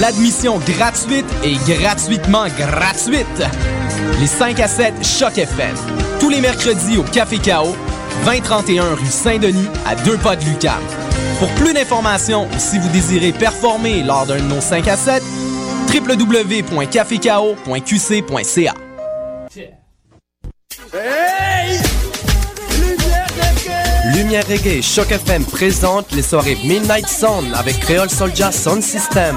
L'admission gratuite et gratuitement gratuite. Les 5 à 7 Choc FM. Tous les mercredis au Café Chaos, 2031 rue Saint-Denis, à deux pas de Lucam. Pour plus d'informations ou si vous désirez performer lors d'un de nos 5 à 7, www.cafecao.qc.ca. Lumière Reggae Choc FM présente les soirées Midnight Sound avec Creole Soldier Sound System.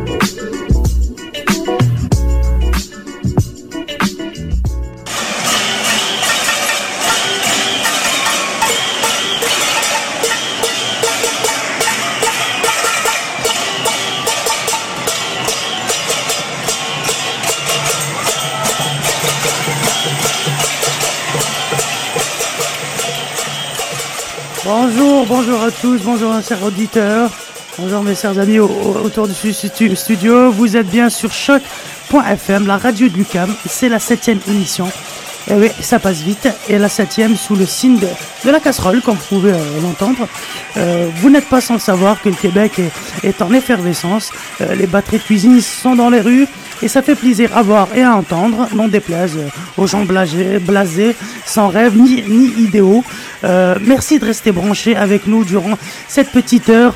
Bonjour, bonjour à tous, bonjour à chers auditeurs, bonjour mes chers amis au- au- autour du stu- studio. Vous êtes bien sur choc.fm, la radio de Lucam. C'est la septième émission. Et oui, ça passe vite. Et la septième sous le signe de, la casserole, comme vous pouvez euh, l'entendre. Euh, vous n'êtes pas sans savoir que le Québec est, est en effervescence. Euh, les batteries de cuisine sont dans les rues. Et ça fait plaisir à voir et à entendre, non déplaise aux gens blasés, sans rêve ni, ni idéaux. Euh, merci de rester branchés avec nous durant cette petite heure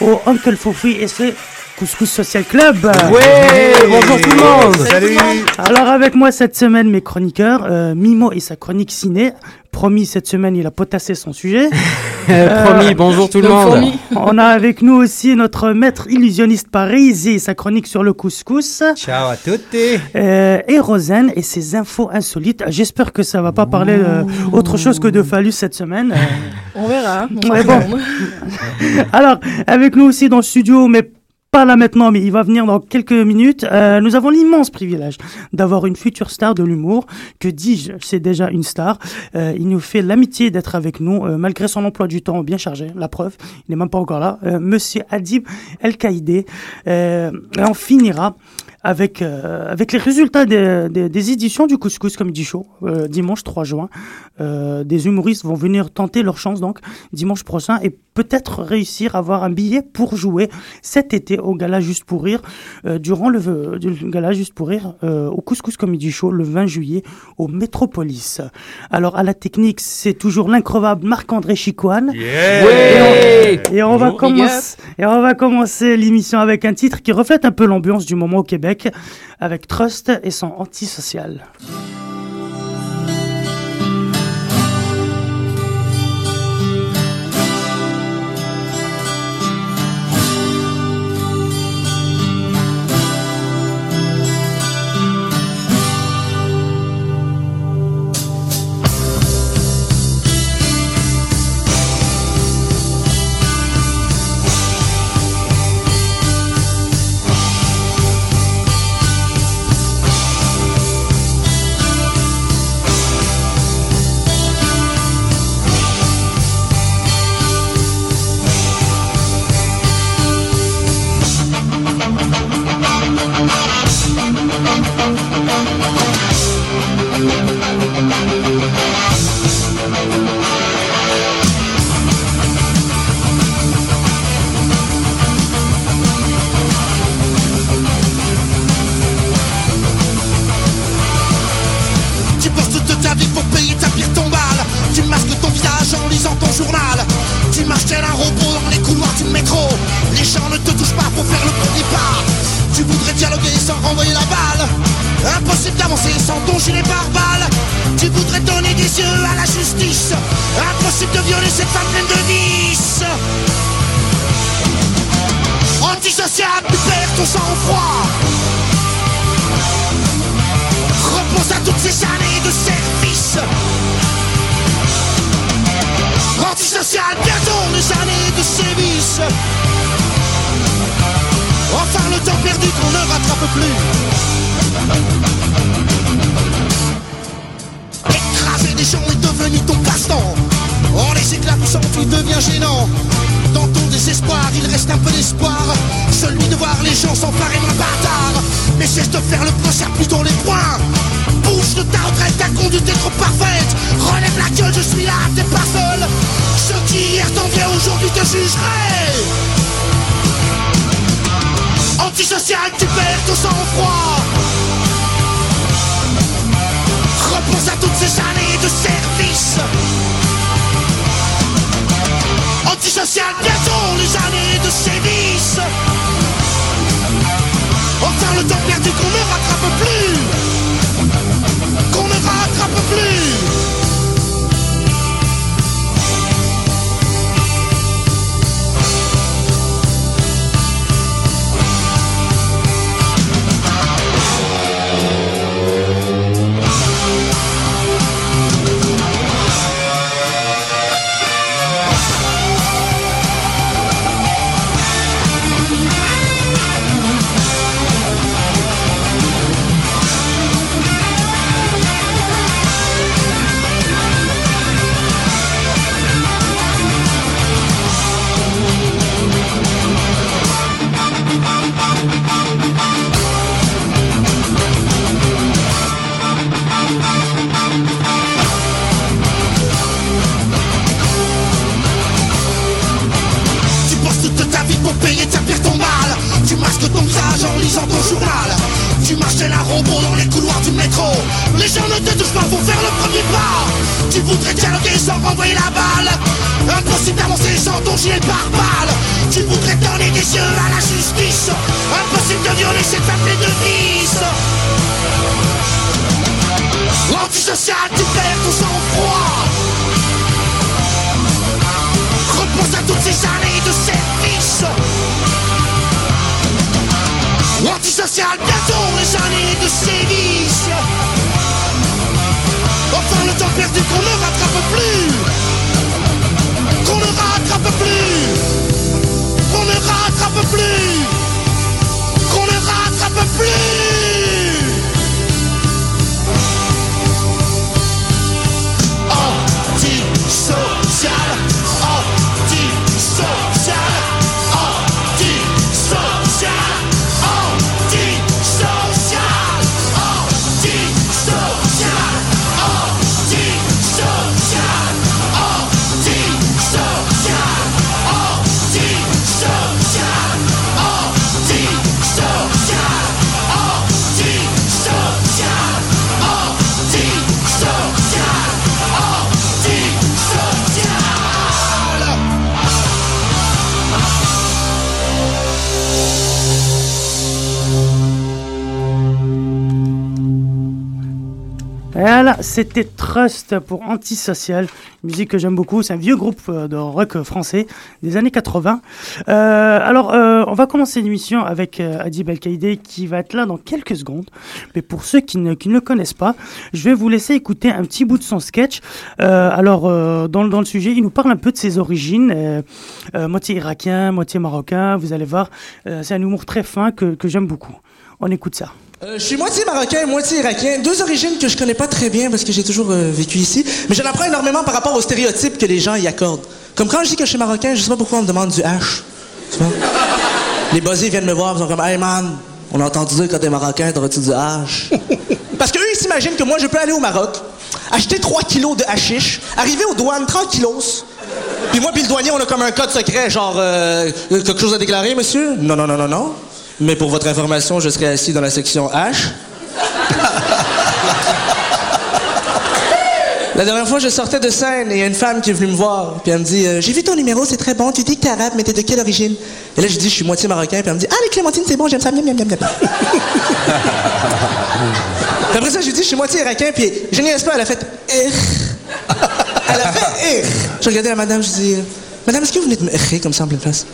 au Uncle Fofi et c'est Couscous Social Club. Ouais, bonjour tout le monde. Salut. Alors avec moi cette semaine mes chroniqueurs, euh, Mimo et sa chronique ciné. Promis cette semaine il a potassé son sujet. Promis, bonjour tout le monde. On a avec nous aussi notre maître illusionniste Paris et sa chronique sur le couscous. Ciao à tutti. Euh, et Rosen et ses infos insolites. J'espère que ça va pas parler euh, autre chose que de phallus cette semaine. Euh, On verra. Ouais, bon. Alors, avec nous aussi dans le studio, mais pas là maintenant, mais il va venir dans quelques minutes. euh, nous avons l'immense privilège d'avoir une future star de l'humour. Que dis-je C'est déjà une star. Euh, il nous fait l'amitié d'être avec nous, euh, malgré son emploi du temps bien chargé. La preuve, il n'est même pas encore là. Monsieur Adib El Kaïdé. On finira avec, euh, avec les résultats des, des, des éditions du Couscous Comedy Show, euh, dimanche 3 juin. Euh, des humoristes vont venir tenter leur chance donc dimanche prochain et peut-être réussir à avoir un billet pour jouer cet été au Gala Juste pour Rire, euh, durant le, le Gala Juste pour Rire euh, au Couscous Comedy Show le 20 juillet au Métropolis. Alors à la technique, c'est toujours l'increvable Marc-André Chicoine. Ouais. Et on va commencer, et on va commencer l'émission avec un titre qui reflète un peu l'ambiance du moment au Québec, avec Trust et son antisocial. Tu perds ton sang-froid. Repense à toutes ces années de service. Antisocial, bientôt les années de sévices. Enfin le temps perdu qu'on ne rattrape plus. C'était Trust pour Antisocial, musique que j'aime beaucoup. C'est un vieux groupe euh, de rock français des années 80. Euh, alors, euh, on va commencer l'émission avec euh, Adib El-Kaïdé qui va être là dans quelques secondes. Mais pour ceux qui ne, le connaissent pas, je vais vous laisser écouter un petit bout de son sketch. Alors, dans, le- sujet, il nous parle un peu de ses origines, moitié irakien, moitié marocain. Vous allez voir, c'est un humour très fin que j'aime beaucoup. On écoute ça. Euh, je suis moitié marocain et moitié irakien. Deux origines que je connais pas très bien parce que j'ai toujours euh, vécu ici. Mais j'en apprends énormément par rapport aux stéréotypes que les gens y accordent. Comme quand je dis que je suis marocain, je sais pas pourquoi on me demande du H. Tu vois? Les buzzés viennent me voir, ils sont comme Hey man, on a entendu dire que quand t'es marocain, t'aurais-tu du H? Parce qu'eux, ils s'imaginent que moi, je peux aller au Maroc, acheter 3 kilos de hashish, arriver aux douanes, 30 kilos. Puis moi, puis le douanier, on a comme un code secret, genre euh, quelque chose à déclarer, monsieur? Non, non, non, non, non. Mais pour votre information, je serai assis dans la section H. La dernière fois, je sortais de scène et il y a une femme qui est venue me voir. Puis elle me dit euh, J'ai vu ton numéro, c'est très bon. Tu dis que t'es arabe, mais t'es de quelle origine Et là, je dis Je suis moitié marocain. Puis elle me dit Ah, les clémentines, c'est bon, j'aime ça. Miam, miam, miam, miam. Puis après ça, je lui dis Je suis moitié irakien. Puis je niaise pas, elle a fait Ir. Elle a fait Ir. Je regardais la madame, je dis Madame, est-ce que vous venez de me comme ça en pleine place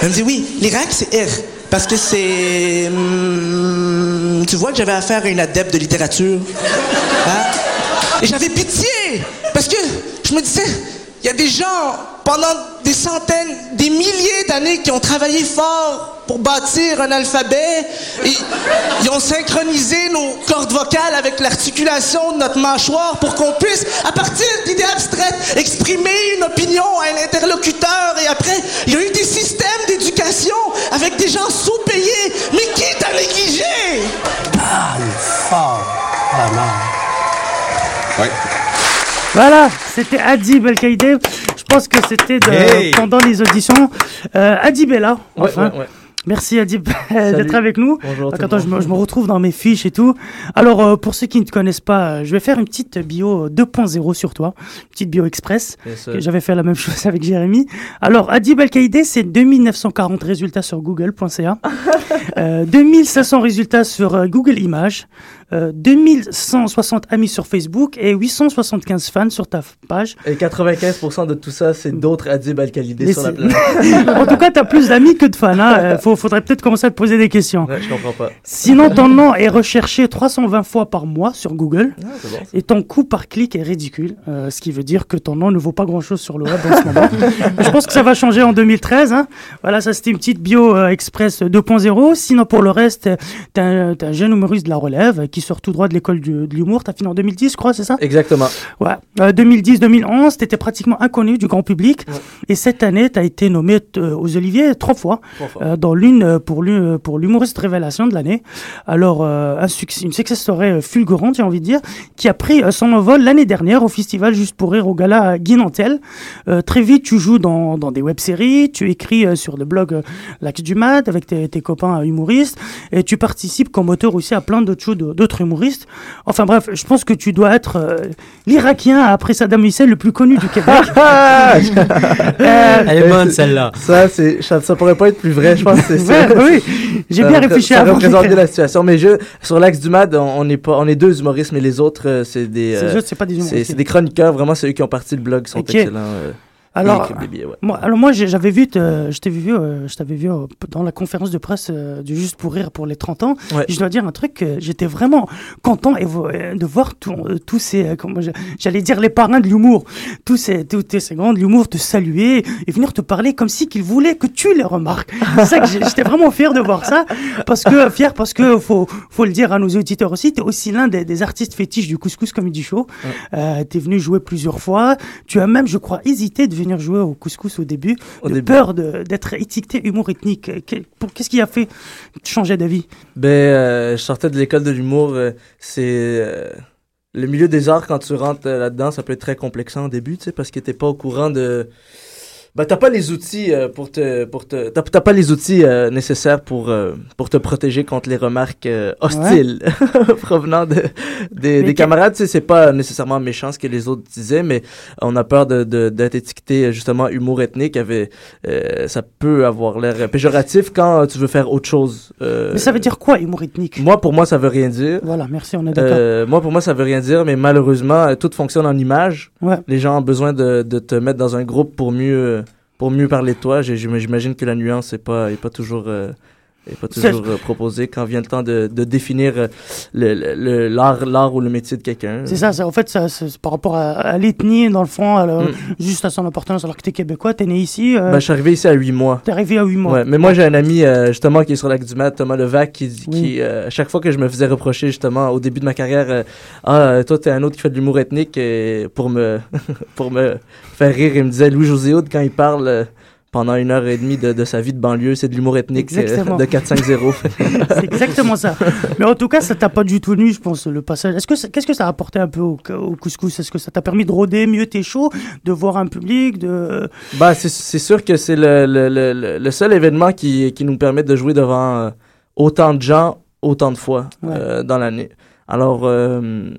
Elle me dit Oui, l'Irak, c'est Ir. Parce que c'est. hum, tu vois que j'avais affaire à une adepte de littérature. Hein? Et j'avais pitié. Parce que je me disais, il y a des gens pendant des centaines, des milliers d'années qui ont travaillé fort pour bâtir un alphabet. Et ils Ils ont synchronisé nos cordes vocales avec l'articulation de notre mâchoire pour qu'on puisse, à partir d'idées abstraites, exprimer une opinion à un interlocuteur. Et après, il y a eu des systèmes d'éducation avec des gens sous-payés. Mais qui t'a négligé? Voilà, c'était Adib El Kaïdé. Je pense que c'était Hey. pendant les auditions. Euh, Adib est là, Ouais, enfin. ouais, ouais. Merci Adib d'être avec nous. Bonjour. Attends, je me, je me retrouve dans mes fiches et tout. Alors, euh, pour ceux qui ne te connaissent pas, euh, je vais faire une petite bio 2.0 sur toi, une petite bio express. J'avais fait la même chose avec Jérémy. Alors, Adib Al-Qaïdé, c'est 2940 résultats sur google.ca, euh, 2500 résultats sur euh, Google Images, euh, 2160 amis sur Facebook et 875 fans sur ta page. Et 95% de tout ça, c'est d'autres Adib Mais sur la planète. en tout cas, tu as plus d'amis que de fans. Hein. Euh, faut- faudrait peut-être commencer à te poser des questions. Ouais, je comprends pas. Sinon, ton nom est recherché 320 fois par mois sur Google. Ah, bon. Et ton coût par clic est ridicule, euh, ce qui veut dire que ton nom ne vaut pas grand-chose sur le web en ce moment. Je pense que ça va changer en 2013. Hein. Voilà, ça c'était une petite bio euh, express 2.0. Sinon, pour le reste, euh, t'es un, t'es un jeune humoriste de la relève euh, qui sort tout droit de l'école de l'humour. T'as fini en 2010, je crois, c'est ça? Exactement. Ouais. Euh, 2010-2011, t'étais pratiquement inconnu du grand public. Ouais. Et cette année, t'as été nommé euh, aux Oliviers trois fois. Trop fort. Euh, dans l'une euh, pour euh, pour l'humoriste révélation de l'année. Alors un succès, une success story fulgurante, j'ai envie de dire, qui a pris son envol l'année dernière au festival Juste pour rire au gala Guinantel. Très vite, tu joues dans, dans des web-séries, tu écris sur le blog L'Axe du Mat avec tes, tes copains humoristes et tu participes comme auteur aussi à plein d'autres de- d'autres humoristes. Enfin bref, je pense que tu dois être euh, l'Irakien après Saddam Hussein le plus connu du Québec. Euh, Elle est bonne celle-là. Ça, c'est, ça, ça pourrait pas être plus vrai, je pense. que C'est ouais, ça. oui, j'ai Ça bien réfléchi Ça avant représente d'écrire. bien la situation. Mais je, sur l'axe du MAD, on, on est pas, on est deux humoristes, mais les autres, euh, c'est des, euh, pas des c'est, humoristes. c'est des chroniqueurs. Vraiment, c'est eux qui ont parti le blog, ils sont Ok. excellents. Euh, Alors, billets, ouais. Moi, alors moi, j'ai- j'avais vu, te- je t'avais vu, euh, je t'avais vu euh, dans la conférence de presse euh, du Juste pour rire pour les 30 ans. Ouais. Je dois dire un truc, euh, j'étais vraiment content et euh, de voir euh, tous ces, euh, j'allais dire les parrains de l'humour, tous ces, tous ces grands de l'humour te saluer et venir te parler comme si qu'ils voulaient que tu les remarques. C'est ça que j'étais vraiment fier de voir ça, parce que fier parce que faut, faut le dire à nos auditeurs aussi, t'es aussi l'un des, des artistes fétiches du Couscous Comedy Show. Euh, t'es venu jouer plusieurs fois. Tu as même, je crois, hésité de venir jouer au Couscous au début, Au de début. peur d'être étiqueté humour ethnique. Qu'est-ce qui a fait changer d'avis? Ben, euh, je sortais de l'école de l'humour. euh, c'est euh, le milieu des arts quand tu rentres euh, là-dedans, ça peut être très complexant au début, tu sais, parce que t'es pas au courant de. Ben, t'as pas les outils euh, pour te, pour te, t'as, t'as pas les outils euh, nécessaires pour euh, pour te protéger contre les remarques euh, hostiles provenant de des, des camarades. Tu sais, c'est pas nécessairement méchant ce que les autres disaient, mais on a peur de, de- d'être étiqueté euh, justement humour ethnique. Avait, euh, ça peut avoir l'air péjoratif quand tu veux faire autre chose. Mais ça veut dire quoi, humour ethnique? Moi, pour moi, ça veut rien dire. Voilà, merci, on est d'accord. Euh, moi, pour moi, ça veut rien dire, mais malheureusement, tout fonctionne en image. Ouais. Les gens ont besoin de, de te mettre dans un groupe pour mieux, euh, pour mieux parler de toi. J'imagine que la nuance n'est pas, est pas toujours, euh, est pas toujours euh, proposée quand vient le temps de, de définir euh, le- l'art ou le métier de quelqu'un. C'est ça, en fait, ça, c'est c'est par rapport à, à l'ethnie, dans le fond, Mm. juste à son appartenance, alors que t'es québécois, t'es né ici, euh, Ben, je suis arrivé ici à 8 mois. t'es arrivé à 8 mois. Ouais, mais moi j'ai un ami euh, justement qui est sur la du Mat, Thomas Levac, qui, Oui. euh, à chaque fois que je me faisais reprocher justement au début de ma carrière, ah toi t'es un autre qui fait de l'humour ethnique et pour me pour me faire rire, il me disait Louis José Hood quand il parle pendant une heure et demie de, de sa vie de banlieue, c'est de l'humour ethnique Exactement. de 4-5-0. C'est exactement ça. Mais en tout cas, ça t'a pas du tout nu, je pense, le passage. Est-ce que qu'est-ce que ça a apporté un peu au, au couscous? Est-ce que ça t'a permis de rôder mieux tes shows, de voir un public, de bah c'est sûr que c'est le, le, le, seul événement qui, qui nous permet de jouer devant euh, autant de gens autant de fois Ouais. euh, dans l'année. Alors euh,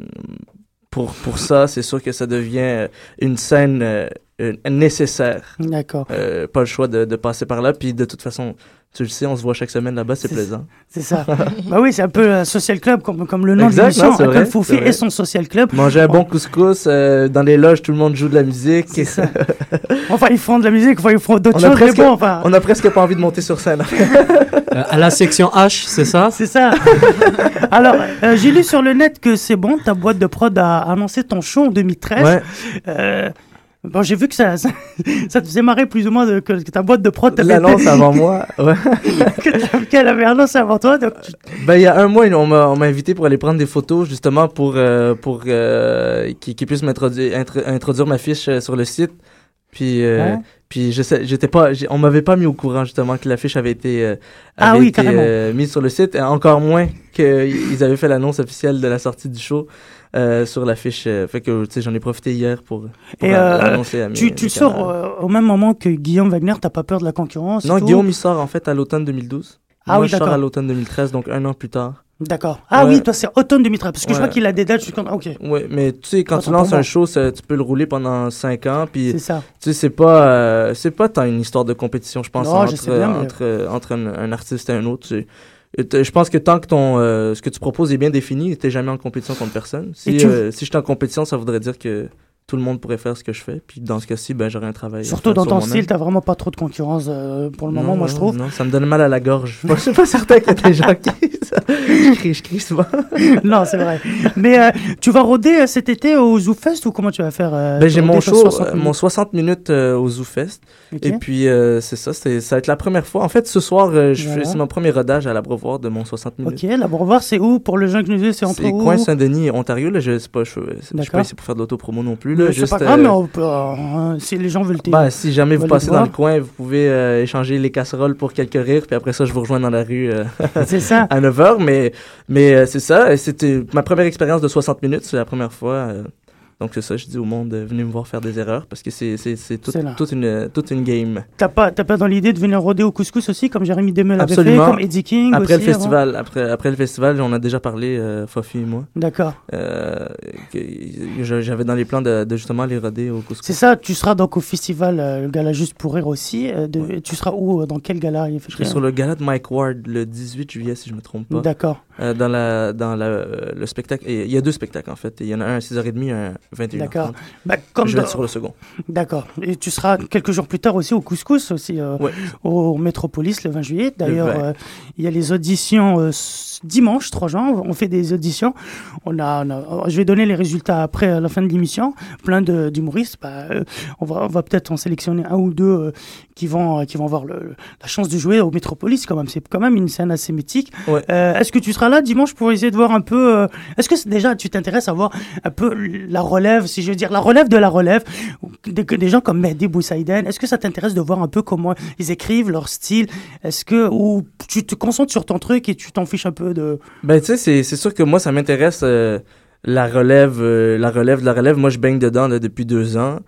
pour pour ça, c'est sûr que ça devient une scène nécessaire. D'accord. Euh, pas le choix de, de passer par là. Puis de toute façon, tu le sais, on se voit chaque semaine là-bas, c'est plaisant. C'est ça. bah oui, c'est un peu un social club, comme, comme le nom Exact, de l'émission. non, c'est vrai, Uncle Foufi c'est vrai. et son social club. Manger un bon couscous, euh, dans les loges, tout le monde joue de la musique. C'est ça. Enfin, ils font de la musique, enfin, ils font d'autres choses, mais presque- bon, enfin. On a presque pas envie de monter sur scène. Euh, à la section H, c'est ça? C'est ça. Alors, euh, j'ai lu sur le net que c'est bon, ta boîte de prod a annoncé ton show en 2013. ouais. Bon, j'ai vu que ça, ça, ça te faisait marrer plus ou moins de, que, que ta boîte de prod t'avait L'annonce avant moi, ouais. qu'elle avait annoncé avant toi. Donc tu- Ben, il y a un mois, on m'a on m'a invité pour aller prendre des photos, justement, pour, euh, pour euh, qu'ils puissent m'introduire intro- introduire ma fiche euh, sur le site. Puis, euh, Ouais. puis je sais, j'étais pas, on m'avait pas mis au courant, justement, que la fiche avait été, euh, Ah avait oui, été, euh, mise sur le site, encore moins qu'ils avaient fait l'annonce officielle de la sortie du show. Euh, sur la fiche, euh, fait que j'en ai profité hier pour, pour Et euh, l'annoncer à mes tu, tu mes sors au même moment que Guillaume Wagner, t'as pas peur de la concurrence Non, Guillaume, il sort en fait à l'automne 2012. Ah Moi, oui, je sors d'accord. à l'automne 2013, donc un an plus tard. D'accord. Ah Ouais. oui, toi c'est automne 2013, parce que je vois qu'il a des dates jusqu'en... Ok, Ouais, mais tu sais, quand tu lances un show, ça- tu peux le rouler pendant 5 ans, puis c'est ça. tu sais, c'est pas, euh, c'est pas tant une histoire de compétition, je pense, Non, je entre, sais bien, mais- entre, entre un, un artiste et un autre. Je pense que tant que ton, euh, ce que tu proposes est bien défini, t'es jamais en compétition contre personne. Si, tu- euh, si j'étais en compétition, ça voudrait dire que tout le monde pourrait faire ce que je fais, puis dans ce cas-ci, ben, j'aurais un travail. Surtout dans sur ton style, t'as vraiment pas trop de concurrence euh, pour le moment, moi je trouve. Non, ça me donne mal à la gorge. Je suis pas certain qu'il y a des gens qui. je crie, je crie souvent. non, c'est vrai. Mais euh, tu vas rôder euh, cet été au ZooFest ou comment tu vas faire euh, Ben, j'ai mon show, 60 euh, minutes? mon 60 minutes au ZooFest. Ok. Et puis, c'est ça, c'est, ça va être la première fois. En fait, ce soir, je Voilà. fais, c'est mon premier rodage à l'Abreuvoir de mon 60 minutes. Ok, là, pour voir, c'est où? Pour le jeune que nous c'est entre C'est coin Saint-Denis, Ontario. Là, je sais pas, je, je suis pas ici pour faire de l'autopromo non plus. C'est pas grave, euh, mais on peut, euh, si les gens veulent ben, si jamais vous passez dans le coin, vous pouvez euh, échanger les casseroles pour quelques rires, puis après ça, je vous rejoins dans la rue euh, ça. à 9h. Mais, mais euh, c'est ça, et c'était ma première expérience de 60 minutes, c'est la première fois. Euh, donc c'est ça, je dis au monde, euh, venez me voir faire des erreurs, parce que c'est, c'est, c'est tout- C'est là. toute, une, toute une game. T'as pas, t'as pas dans l'idée de venir rôder au couscous aussi, comme Jérémy Demel avait fait, comme Eddie King Après aussi, le avant festival, après, après le festival, on a déjà parlé, euh, Fofi et moi. D'accord. Euh, j'avais dans les plans de, de justement les roder au couscous. C'est ça, tu seras donc au festival, euh, le gala Juste pour Rire aussi. euh, Tu seras où euh, Dans quel gala Je serai sur le gala de Mike Ward le 18 juillet, si je me trompe pas. D'accord, Euh, dans la, dans la, euh, le spectacle. Il y a deux spectacles, en fait. Il y en a un à 6h30 un 21h30. d'accord. Bah, comme Je vais être sur le second. D'accord. Et tu seras quelques jours plus tard aussi au Couscous, aussi euh, Ouais. au Métropolis le 20 juillet. D'ailleurs, Le 20. euh, il y a les auditions euh, dimanche 3 juin. On fait des auditions. On a, on a- je vais donner les résultats après à la fin de l'émission. Plein d'humoristes. Bah, on va, on va peut-être en sélectionner un ou deux qui vont, euh, qui vont avoir le- la chance de jouer au Métropolis. Quand même, c'est quand même une scène assez mythique. Ouais. Euh, Est-ce que tu seras là dimanche pour essayer de voir un peu euh, Est-ce que déjà tu t'intéresses à voir un peu la relève, si je veux dire la relève de la relève, des, gens comme Mehdi Boussaïden Est-ce que ça t'intéresse de voir un peu comment ils écrivent leur style? Est-ce que ou tu te concentres sur ton truc et tu t'en fiches un peu de? Ben, tu sais, c'est- c'est sûr que moi, ça m'intéresse euh, la relève, la relève de la relève. Moi, je baigne dedans là, depuis deux ans.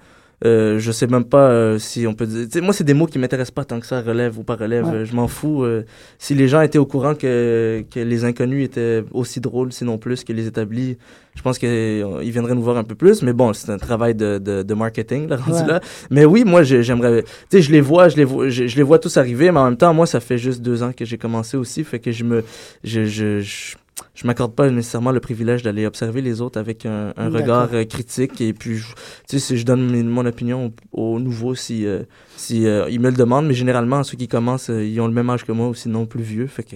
Euh, je sais même pas euh, si on peut dire. tu sais, moi, c'est des mots qui m'intéressent pas tant que ça, relève ou pas relève. Ouais. Euh, Je m'en fous. euh, si les gens étaient au courant que, que les inconnus étaient aussi drôles, sinon plus, que les établis, je pense qu'ils viendraient nous voir un peu plus. Mais bon, c'est un travail de, de, de marketing, là, rendu Ouais. là. Mais oui, moi, j'ai- j'aimerais. Tu sais, je les vois, je les vois, je, je les vois tous arriver, mais en même temps, moi, ça fait juste deux ans que j'ai commencé aussi, fait que je me, je, je, je, je m'accorde pas nécessairement le privilège d'aller observer les autres avec un, regard euh, critique et puis je- tu sais je donne mes- mon opinion aux, aux nouveaux si euh, si euh, ils me le demandent mais généralement ceux qui commencent ils ont le même âge que moi ou sinon plus vieux fait que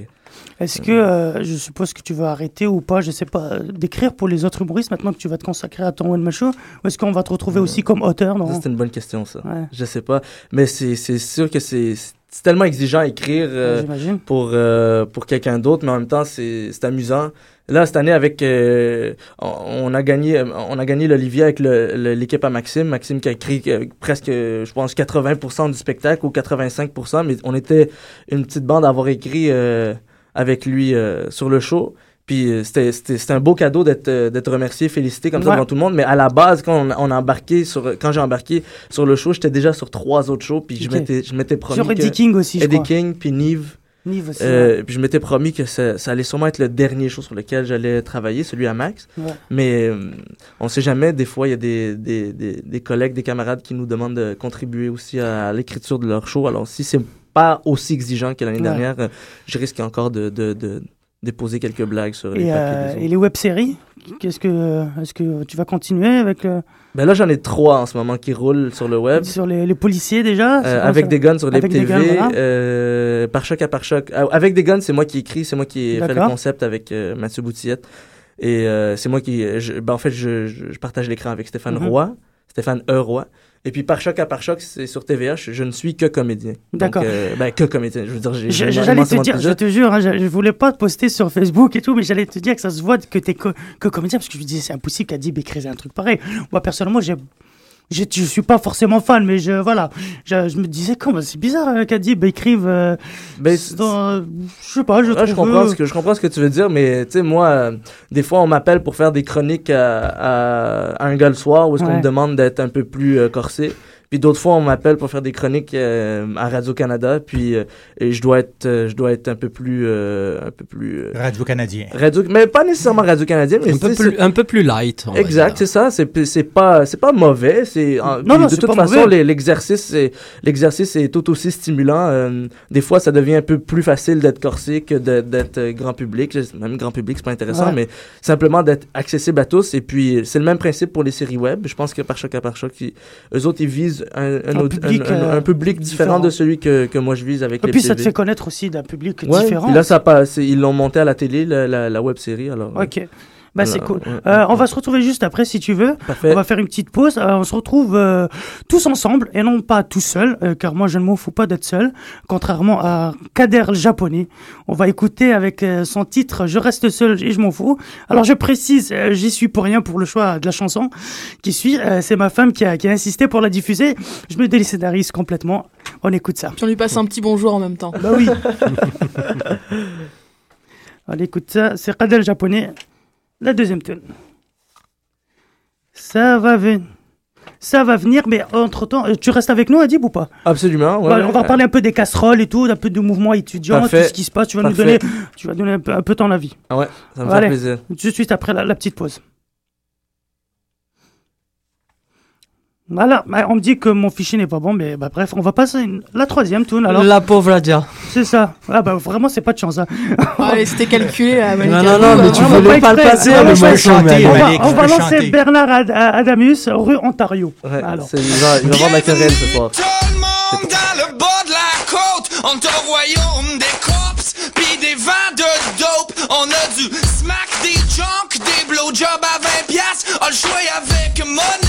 Est-ce que euh, je suppose que tu vas arrêter ou pas Je sais pas d'écrire pour les autres humoristes maintenant que tu vas te consacrer à ton one show ou est-ce qu'on va te retrouver aussi comme auteur c'est une bonne question ça. Ouais. je sais pas mais c'est sûr que c'est c'est tellement exigeant à écrire euh, pour euh, pour quelqu'un d'autre mais en même temps c'est c'est amusant. Là cette année avec euh, on, a gagné on a gagné l'Olivier avec l'équipe à Maxime. Maxime qui a écrit euh, presque je pense 80% du spectacle ou 85% mais on était une petite bande à avoir écrit euh, avec lui euh, sur le show puis euh, c'était c'était c'était un beau cadeau d'être euh, d'être remercié félicité comme ça Ouais. devant tout le monde mais à la base quand on, a- on a embarqué sur quand j'ai embarqué sur le show j'étais déjà sur trois autres shows puis je m'étais je m'étais promis Sur que- Eddie King aussi, je Eddie crois. King puis Nive Nive aussi, euh, puis je m'étais promis que ça, ça allait sûrement être le dernier show sur lequel j'allais travailler, celui à Max. Ouais. Mais euh, on sait jamais, des fois, il y a des, des, des, des collègues, des camarades qui nous demandent de contribuer aussi à l'écriture de leur show. Alors, si c'est pas aussi exigeant que l'année Ouais. dernière, euh, je risque encore de, de, de déposer quelques blagues sur les papiers euh, des autres. et les web-séries Qu'est-ce que est-ce que tu vas continuer avec le- Ben là, j'en ai trois en ce moment qui roulent sur le web. sur les, les policiers déjà? Euh, avec ça? des guns sur les TV, guns, voilà. euh, par choc à par choc. Euh, avec des guns, c'est moi qui écris, c'est moi qui ai fait le concept avec euh, Mathieu Boutillette. Et c'est moi qui. je- ben, en fait, je, je, je partage l'écran avec Stéphane Mhm. Roy, Stéphane E. Roy. Et puis par choc à par choc, c'est sur TVH, je ne suis que comédien. D'accord. euh, ben, que comédien. Je veux dire, j'ai. J'allais te dire, je te jure, hein, je, je voulais pas te poster sur Facebook et tout, mais j'allais te dire que ça se voit que t'es que, que comédien, parce que je me disais, c'est impossible qu'Adib écrive un truc pareil. Moi, personnellement, j'ai. J'ai- Je suis pas forcément fan, mais je, voilà. Je, je me disais, comment, c'est bizarre euh, qu'Adib écrive. euh, dans- je sais pas, je Ouais, trouve. je comprends euh, ce que je comprends ce que tu veux dire, mais tu sais moi, euh, des fois on m'appelle pour faire des chroniques à, à- à un gars le soir où est-ce qu'on me demande d'être un peu plus euh, corsé. Puis d'autres fois on m'appelle pour faire des chroniques euh, à Radio Canada, puis euh, et je dois être euh, je dois être un peu plus euh, un peu plus euh, Radio Canadien. Radio, mais pas nécessairement Radio Canadien, mais Un peu plus, un peu plus light. on Exact, c'est ça. C'est c'est pas c'est pas mauvais. C'est en- Non, non, de c'est toute pas façon l'exercice c'est l'exercice est tout aussi stimulant. Euh, des fois, ça devient un peu plus facile d'être corsé que de- d'être grand public. Même grand public, c'est pas intéressant, Ouais. mais simplement d'être accessible à tous. Et puis c'est le même principe pour les séries web. Je pense que par choc à par choc, eux autres ils visent un, un, Un autre- public, un- euh, public différent, différent. de celui que, que moi je vise avec Et les puis, ça te fait connaître aussi d'un public Ouais, différent. là ça passe. Ils l'ont monté à la télé la, la, la web série alors. euh, Ok. Bah, c'est Alors, cool. ouais, Euh, ouais. on va se retrouver juste après si tu veux. Parfait. On va faire une petite pause. Euh, on se retrouve euh, tous ensemble et non pas tout seul, euh, car moi je ne m'en fous pas d'être seul, contrairement à Kader le japonais. On va écouter avec euh, son titre Je reste seul et je m'en fous. Alors je précise, euh, j'y suis pour rien pour le choix de la chanson qui suit. Euh, c'est ma femme qui a, qui a insisté pour la diffuser. Je me déliciarise complètement. On écoute ça. Puis on lui passe un petit bonjour en même temps. Bah oui. On écoute ça. C'est Kader le japonais. La deuxième tune. Ça va venir. Ça va venir, mais entre-temps, euh, tu restes avec nous, Adib, ou pas? Absolument. ouais, Bah, ouais. On va parler un peu des casseroles et tout, un peu du mouvement étudiant, Parfait. tout ce qui se passe. Tu vas nous donner, tu vas donner un peu, un peu ton avis. Ah ouais, ça me Allez, fait plaisir. Tout de suite après la, la petite pause. Voilà, bah, on me dit que mon fichier n'est pas bon, mais bah, bref, on va passer à une- la troisième tune. Alors, La pauvre Adia. c'est ça. Ah bah vraiment, c'est pas de chance. hein. Allez, c'était calculé là. Non, non, non, mais tu on voulais pas pas le passer, On moi, je exprès. chantais, On va, Malik, on va lancer chanter. Bernard Ad- Adamus, rue Ontario. Ouais, Alors. c'est- il va, il va avoir la querelle ce soir. Tout le monde dans le bas de la côte, on au royaume des cops, pis des vents de dope. On a du smack, des junk, des blowjobs à 20 piastres. On le choix avec Monique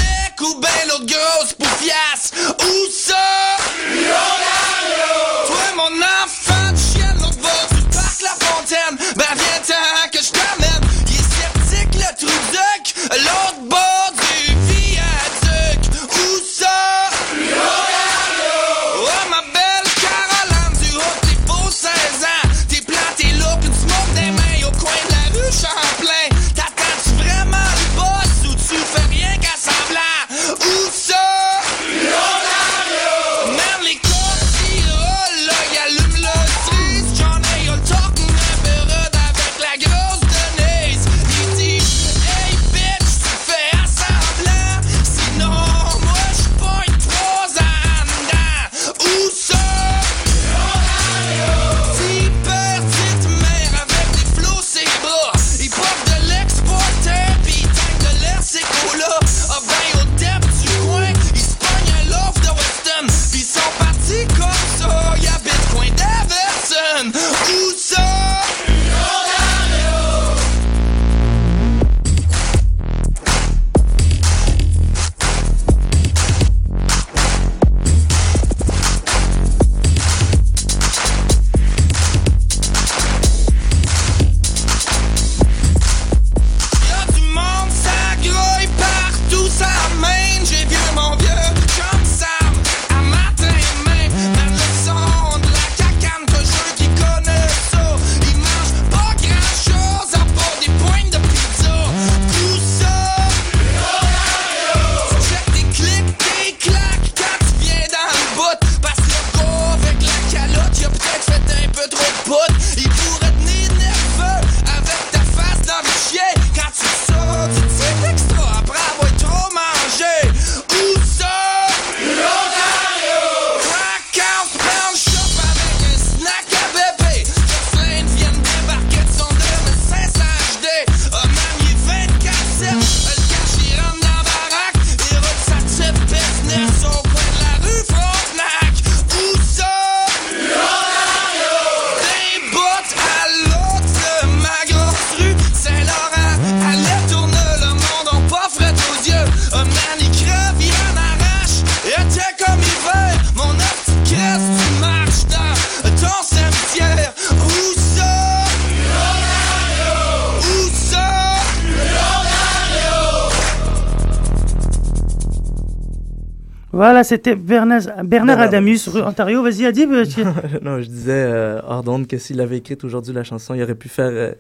Voilà, c'était Bernard, Bernard Adamus, Ontario. Vas-y, Adib. tu- non, je disais euh, que s'il avait écrit aujourd'hui la chanson, il aurait pu faire euh,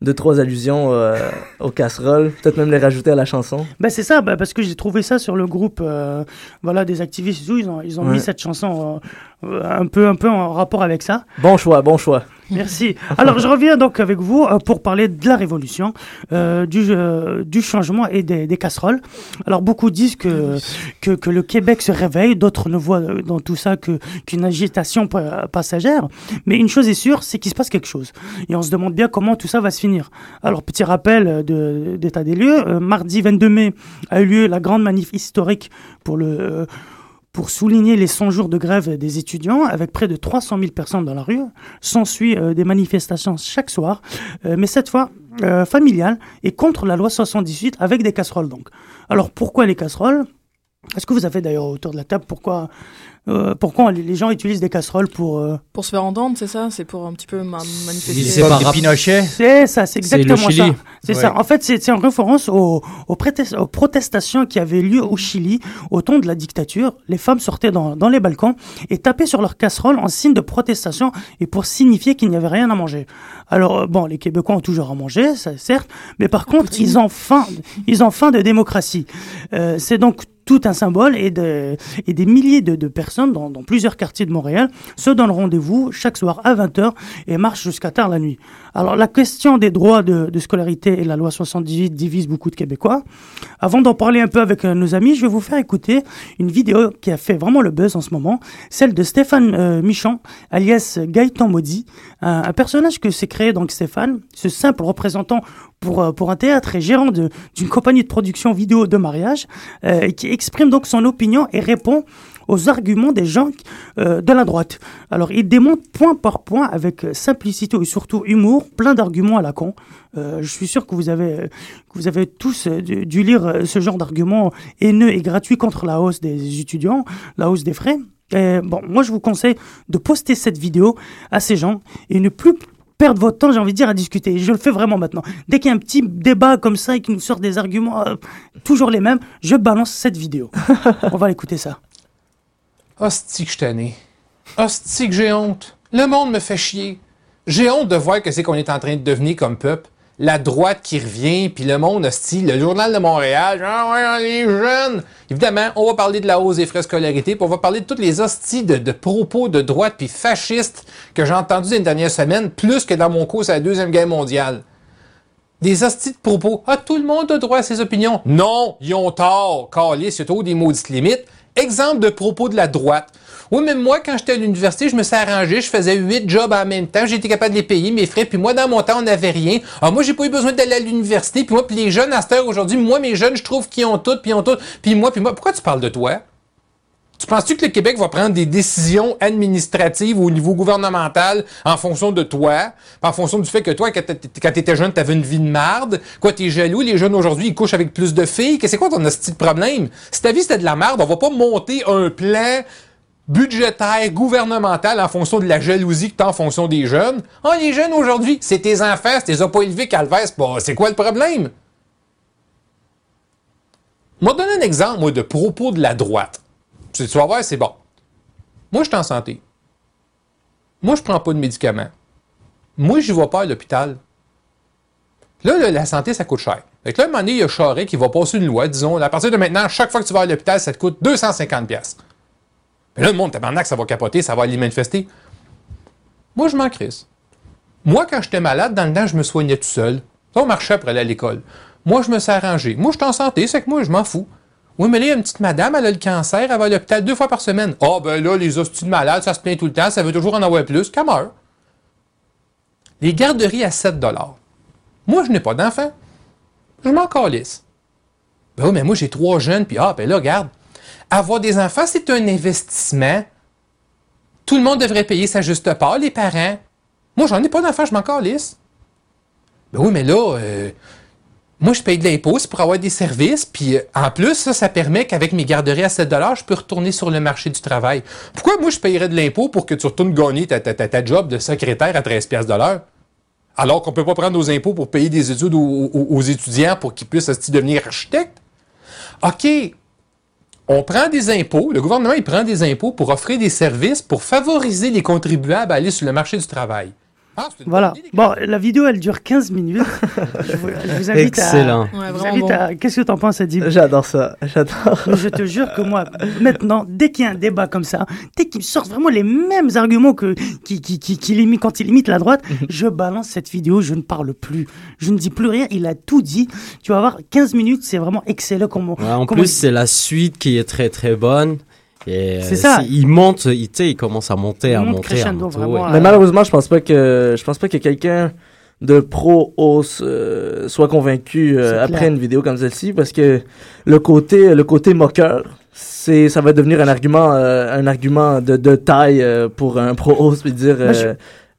deux, trois allusions euh, aux casseroles, peut-être même les rajouter à la chanson. Bah c'est ça, bah, parce que j'ai trouvé ça sur le groupe euh, voilà, des activistes. Ils ont, ils ont Ouais. mis cette chanson euh, un, peu, un peu en rapport avec ça. Bon choix, bon choix. Merci. Alors, je reviens donc avec vous euh, pour parler de la révolution, euh, du, euh, du changement et des, des casseroles. Alors, beaucoup disent que, que, que le Québec se réveille, d'autres ne voient dans tout ça que, qu'une agitation pa- passagère. Mais une chose est sûre, c'est qu'il se passe quelque chose. Et on se demande bien comment tout ça va se finir. Alors, petit rappel d'état des lieux. Euh, mardi 22 mai a eu lieu la grande manif historique pour le... pour souligner les 100 jours de grève des étudiants, avec près de 300 000 personnes dans la rue, s'ensuit euh, des manifestations chaque soir, euh, mais cette fois euh, familiales et contre la loi 78 avec des casseroles donc. Alors pourquoi les casseroles? Est-ce que vous avez d'ailleurs autour de la table pourquoi euh, pourquoi les- les gens utilisent des casseroles pour euh, Pour se faire entendre, c'est ça? C'est pour un petit peu ma- manifester. C'est rap- Pinochet? C'est ça, c'est exactement Chili. ça. C'est Ouais. ça. En fait, c'est en référence aux, aux, protestations qui avaient lieu au Chili au temps de la dictature. Les femmes sortaient dans, dans les balcons et tapaient sur leurs casseroles en signe de protestation et pour signifier qu'il n'y avait rien à manger. Alors, euh, bon, les Québécois ont toujours à manger, ça, certes, mais par contre, ils ont faim, ils ont faim de démocratie. Euh, c'est donc tout un symbole et, de, et des milliers de, personnes dans, plusieurs quartiers de Montréal se donnent rendez-vous chaque soir à 20h et marchent jusqu'à tard la nuit. Alors la question des droits de, scolarité et la loi 78 divise beaucoup de Québécois. Avant d'en parler un peu avec euh, nos amis, je vais vous faire écouter une vidéo qui a fait vraiment le buzz en ce moment, celle de Stéphane euh, Michon, alias Gaëtan Maudit, un, personnage que s'est créé donc Stéphane, ce simple représentant pour, euh, pour un théâtre et gérant d'une compagnie de production vidéo de mariage, exprime donc son opinion et répond aux arguments des gens euh, de la droite. Alors, il démontre point par point, avec euh, simplicité et surtout humour, plein d'arguments à la con. Euh, je suis sûr que vous avez, que vous avez tous dû, lire ce genre d'arguments haineux et gratuits contre la hausse des étudiants, la hausse des frais. Bon, moi, je vous conseille de poster cette vidéo à ces gens et ne plus perdre votre temps, j'ai envie de dire, à discuter. Je le fais vraiment maintenant. Dès qu'il y a un petit débat comme ça et qu'il nous sort des arguments euh, toujours les mêmes, je balance cette vidéo. On va l'écouter ça. Hostie que je tanné. Hostie que j'ai honte. Le monde me fait chier. J'ai honte de voir que c'est qu'on est en train de devenir comme peuple. La droite qui revient, puis le monde, hostie, le journal de Montréal, ah ouais, les jeunes. Évidemment, on va parler de la hausse des frais scolarité, puis on va parler de toutes les hosties de, propos de droite puis fascistes que j'ai entendus les dernières semaines, plus que dans mon cours à la Deuxième Guerre mondiale. Des hosties de propos. Ah, tout le monde a droit à ses opinions. Non, ils ont tort. Calice, c'est trop des maudites limites. Exemple de propos de la droite. Oui, mais moi, quand j'étais à l'université, je me suis arrangé, je faisais huit jobs en même temps, j'étais capable de les payer, mes frais, puis moi, dans mon temps, on n'avait rien. Ah, moi, j'ai pas eu besoin d'aller à l'université, puis moi, puis les jeunes à cette heure aujourd'hui, moi, mes jeunes, je trouve qu'ils ont tout, puis ils ont tout, puis moi, puis moi. Pourquoi tu parles de toi? Tu penses-tu que le Québec va prendre des décisions administratives au niveau gouvernemental en fonction de toi, en fonction du fait que toi, quand t'étais- jeune, t'avais une vie de marde? Quoi, t'es jaloux? Les jeunes aujourd'hui, ils couchent avec plus de filles? Qu'est-ce que c'est quoi ton petit problème? Si ta vie c'était de la merde, on va pas monter un plan budgétaire, gouvernemental en fonction de la jalousie que t'as en fonction des jeunes. Ah, les jeunes aujourd'hui, c'est tes enfants, c'est tes as élevés, c'est pas- c'est quoi le problème? Moi, donner un exemple, moi, de propos de la droite. Tu tu vas voir, c'est bon. Moi, je suis en santé. Moi, je prends pas de médicaments. Moi, je vais pas à l'hôpital. Là, la santé, ça coûte cher. Fait que là, à un moment donné, il y a Charest qui va passer une loi, disons, à partir de maintenant, chaque fois que tu vas à l'hôpital, ça te coûte 250 pièces. Mais là, le monde, tabarnak, ça va capoter, ça va aller manifester. Moi, je m'en crisse. Moi, quand j'étais malade, dans le temps, je me soignais tout seul. Ça, on marchait pour aller à l'école. Moi, je me suis arrangé. Moi, je suis en santé, c'est que moi, je m'en fous. Oui, mais là, il y a une petite madame, elle a le cancer, elle va à l'hôpital deux fois par semaine. Ah, ben là, les hosties de malades, ça se plaint tout le temps, ça veut toujours en avoir plus, qu'elle meurt. Les garderies à 7 Moi, je n'ai pas d'enfant. Je m'en calisse. Ben oui, mais moi, j'ai trois jeunes, puis ah, ben là, regarde. Avoir des enfants, c'est un investissement. Tout le monde devrait payer sa juste part, les parents. Moi, j'en ai pas d'enfants, je m'en calisse. Ben oui, mais là, euh, moi, je paye de l'impôt, pour avoir des services, puis euh, en plus, ça, ça permet qu'avec mes garderies à 7 je peux retourner sur le marché du travail. Pourquoi moi, je payerais de l'impôt pour que tu retournes gagner ta, ta, ta, job de secrétaire à 13 piastres de l'heure? Alors qu'on peut pas prendre nos impôts pour payer des études aux, aux- aux étudiants pour qu'ils puissent devenir architectes? OK, On prend des impôts, le gouvernement il prend des impôts pour offrir des services, pour favoriser les contribuables à aller sur le marché du travail. Ah, Voilà. Bon, la vidéo, elle dure 15 minutes. je, vous, je vous invite Excellent. à... Ouais, je vous vraiment invite bon. à... Qu'est-ce que t'en penses, Adib? J'adore ça. J'adore. Je te jure que moi, maintenant, dès qu'il y a un débat comme ça, dès qu'il sort vraiment les mêmes arguments que qui, qui, qui, qu'il imite quand il imite la droite, je balance cette vidéo, je ne parle plus, je ne dis plus rien. Il a tout dit. Tu vas voir, 15 minutes, c'est vraiment excellent. Comment, Ouais, en comment plus, c'est la suite qui est très très bonne. Et C'est euh, ça. Il monte, il, il commence à monter, à monte monter, à crescendo, monter. vraiment, ouais. Mais malheureusement, je pense pas que je pense pas que quelqu'un de pro hausse euh, soit convaincu euh, après une vidéo comme celle-ci parce que le côté le côté moqueur c'est ça va devenir un argument euh, un argument de, de taille euh, pour un pro hausse puis dire Moi, je-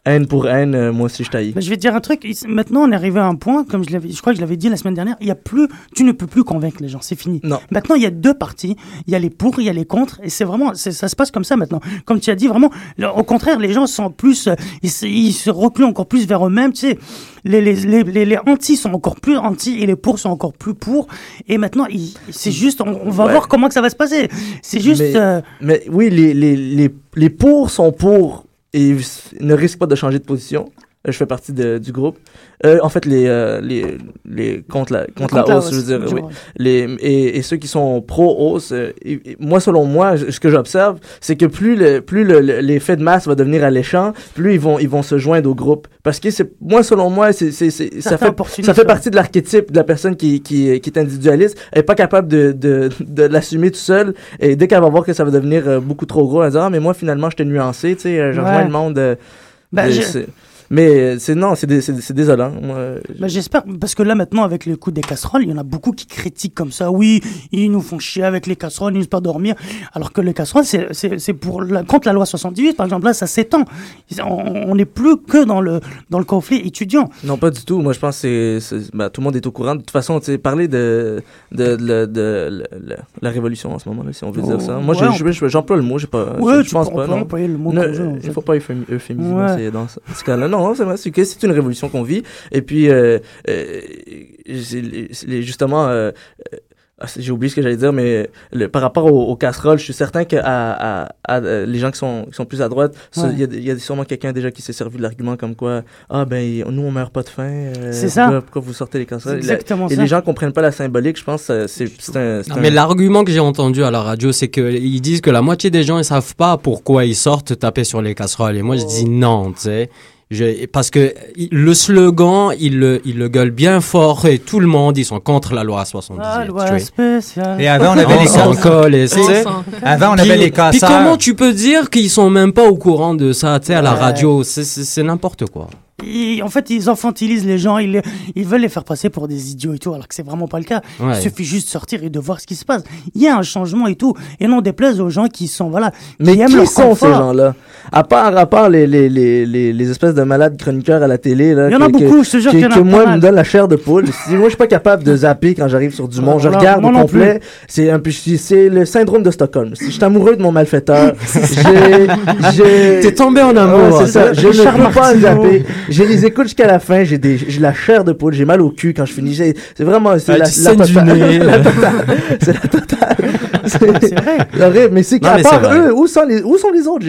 haine pour haine euh, moi aussi je taille. Ben, je vais te dire un truc. Maintenant, on est arrivé à un point, comme je crois que je l'avais dit la semaine dernière. Il y a plus, tu ne peux plus convaincre les gens. C'est fini. Non. Maintenant, il y a deux parties. Il y a les pour, il y a les contre, et c'est vraiment, ça se passe comme ça maintenant. Comme tu as dit, vraiment, le- au contraire, les gens sont plus, euh, ils, se- ils se recluent encore plus vers eux-mêmes. Tu sais, les les les les, les anti sont encore plus anti et les pour sont encore plus pour. Et maintenant, c'est juste, on, on va Ouais. voir comment que ça va se passer. C'est juste. Mais- euh, Mais oui, les, les, les, les pour sont pour et ne risquent pas de changer de position. Je fais partie de- du groupe. Euh, en fait, les, euh, les, les contre la, contre la hausse, je veux dire, oui. Les, et, et ceux qui sont pro-hausse, euh, moi, selon moi, je- ce que j'observe, c'est que plus le, plus le- le- l'effet de masse va devenir alléchant, plus ils vont, ils vont se joindre au groupe. Parce que c'est, moi, selon moi, c'est, c'est, c'est- ça fait, ça fait ouais. partie de l'archétype de la personne qui, qui, qui est individualiste. Elle est pas capable de, de, de l'assumer tout seul. Et dès qu'elle va voir que ça va devenir beaucoup trop gros, elle va dire, ah, mais moi, finalement, j'étais nuancé, tu sais, je Ouais. rejoins le monde. Ben, de- je- Mais c'est, non, c'est, dé- désolant. Moi, euh, Ben, j'espère, parce que là maintenant avec le coup des casseroles, il y en a beaucoup qui critiquent comme ça. Oui, ils nous font chier avec les casseroles, ils nous pas dormir. Alors que les casseroles, c'est, c'est, c'est pour la, contre la loi 78, par exemple, là ça s'étend. On n'est plus que dans le, dans le conflit étudiant. Non, pas du tout. Moi, je pense que ben, tout le monde est au courant. De toute façon, tu parler de, de, de, la révolution en ce moment, là, si on veut Oh, dire ça. Moi, ouais, j'emploie le mot, j'ai pas, Ouais, je, pense peux- pas, on peut non. employer le mot Ne- en il faut pas euphémi- euphémiser dans, Ouais. dans ce ce cas-là. Non, non, c'est vrai. C'est que c'est une révolution qu'on vit. Et puis, euh, euh, justement, euh, euh, ah, j'ai oublié ce que j'allais dire, mais le- par rapport aux, aux casseroles, je suis certain que à, à, à, les gens qui sont, qui sont plus à droite, il Ouais. y, a, il y a sûrement quelqu'un déjà qui s'est servi de l'argument comme quoi, ah ben, nous on meurt pas de faim. euh, C'est ça. pourquoi- Pourquoi vous sortez les casseroles? Exactement et ça. les gens comprennent pas la symbolique, je pense, c'est un. un- mais l'argument que j'ai entendu à la radio, c'est qu'ils disent que la moitié des gens ils savent pas pourquoi ils sortent taper sur les casseroles. Et moi, je dis non, tu sais. Je- parce que le slogan, il le, il le gueule bien fort et tout le monde, ils sont contre la loi 78. Ah, loi tu vois. spéciale. Et avant, on avait les casseurs. Avant, on Puis- avait les Puis casseurs. comment tu peux dire qu'ils sont même pas au courant de ça, tu sais, à la radio? C'est- C'est c'est n'importe quoi. Ils- en fait, ils infantilisent les gens, ils, veulent les faire passer pour des idiots et tout, alors que c'est vraiment pas le cas. Ouais. Il suffit juste de sortir et de voir ce qui se passe. Il y a un changement et tout, et non déplaise aux gens qui sont, voilà, qui Mais aiment qui leur sont ces confort. gens-là? À part, à part les, les, les, les, les espèces de malades chroniqueurs à la télé, là, Il y en a que- beaucoup, je te jure qu'il y en a que moi mal. me donne la chair de poule. Si moi je suis pas capable de zapper quand j'arrive sur du monde, je Voilà, regarde au complet. C'est un peu, c'est le syndrome de Stockholm. Si je suis amoureux de mon malfaiteur, j'ai, j'ai. T'es tombé en amour. Ouais, c'est ça. Je ne peux pas zapper. Je les écoute jusqu'à la fin. J'ai des, j'ai la chair de poule. J'ai mal au cul quand je finis. C'est vraiment, c'est Ah, la, la totale. C'est la totale. C'est vrai. Mais c'est qu'à part eux, où sont les, où sont les autres?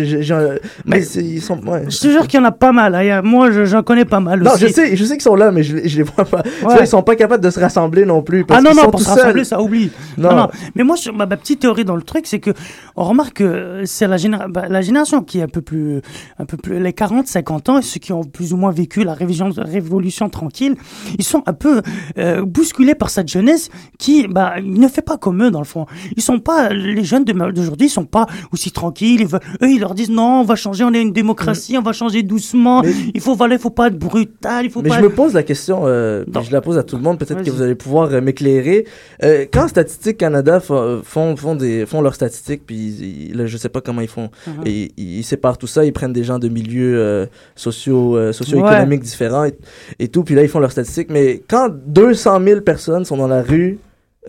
Mais ils sont, ouais. Je te jure qu'il y en a pas mal. hein. Moi, je- j'en connais pas mal Non, aussi. je sais, je sais qu'ils sont là, mais je, les- je les vois pas. Ouais. ils sont pas capables de se rassembler non plus. Parce Ah non, non, sont pour se rassembler, ça oublie. Non. Non, non. Mais moi, je- ma, ma petite théorie dans le truc, c'est que on remarque que c'est la, généra- bah, la génération qui est un peu plus, un peu plus, les 40, 50 ans, ceux qui ont plus ou moins vécu la révision, révolution tranquille, ils sont un peu euh, bousculés par cette jeunesse qui, bah, ne fait pas comme eux dans le fond. Ils sont pas, les jeunes d'aujourd'hui, sont pas aussi tranquilles. Ils eux, ils leur disent non, on va changer, on est une démocratie, on va changer doucement. Mais- il faut, voilà, il faut pas être brutal, il faut Mais pas. je me pose la question, euh, je la pose à tout le monde, peut-être que vous allez pouvoir euh, m'éclairer. Euh, quand Statistique Canada font, font, des, font leurs statistiques, puis ils- là, je sais pas comment ils font, et, ils séparent tout ça, ils prennent des gens de milieux sociaux, socio-économiques différents et, et tout, puis là, ils font leurs statistiques. Mais quand 200 000 personnes sont dans la rue,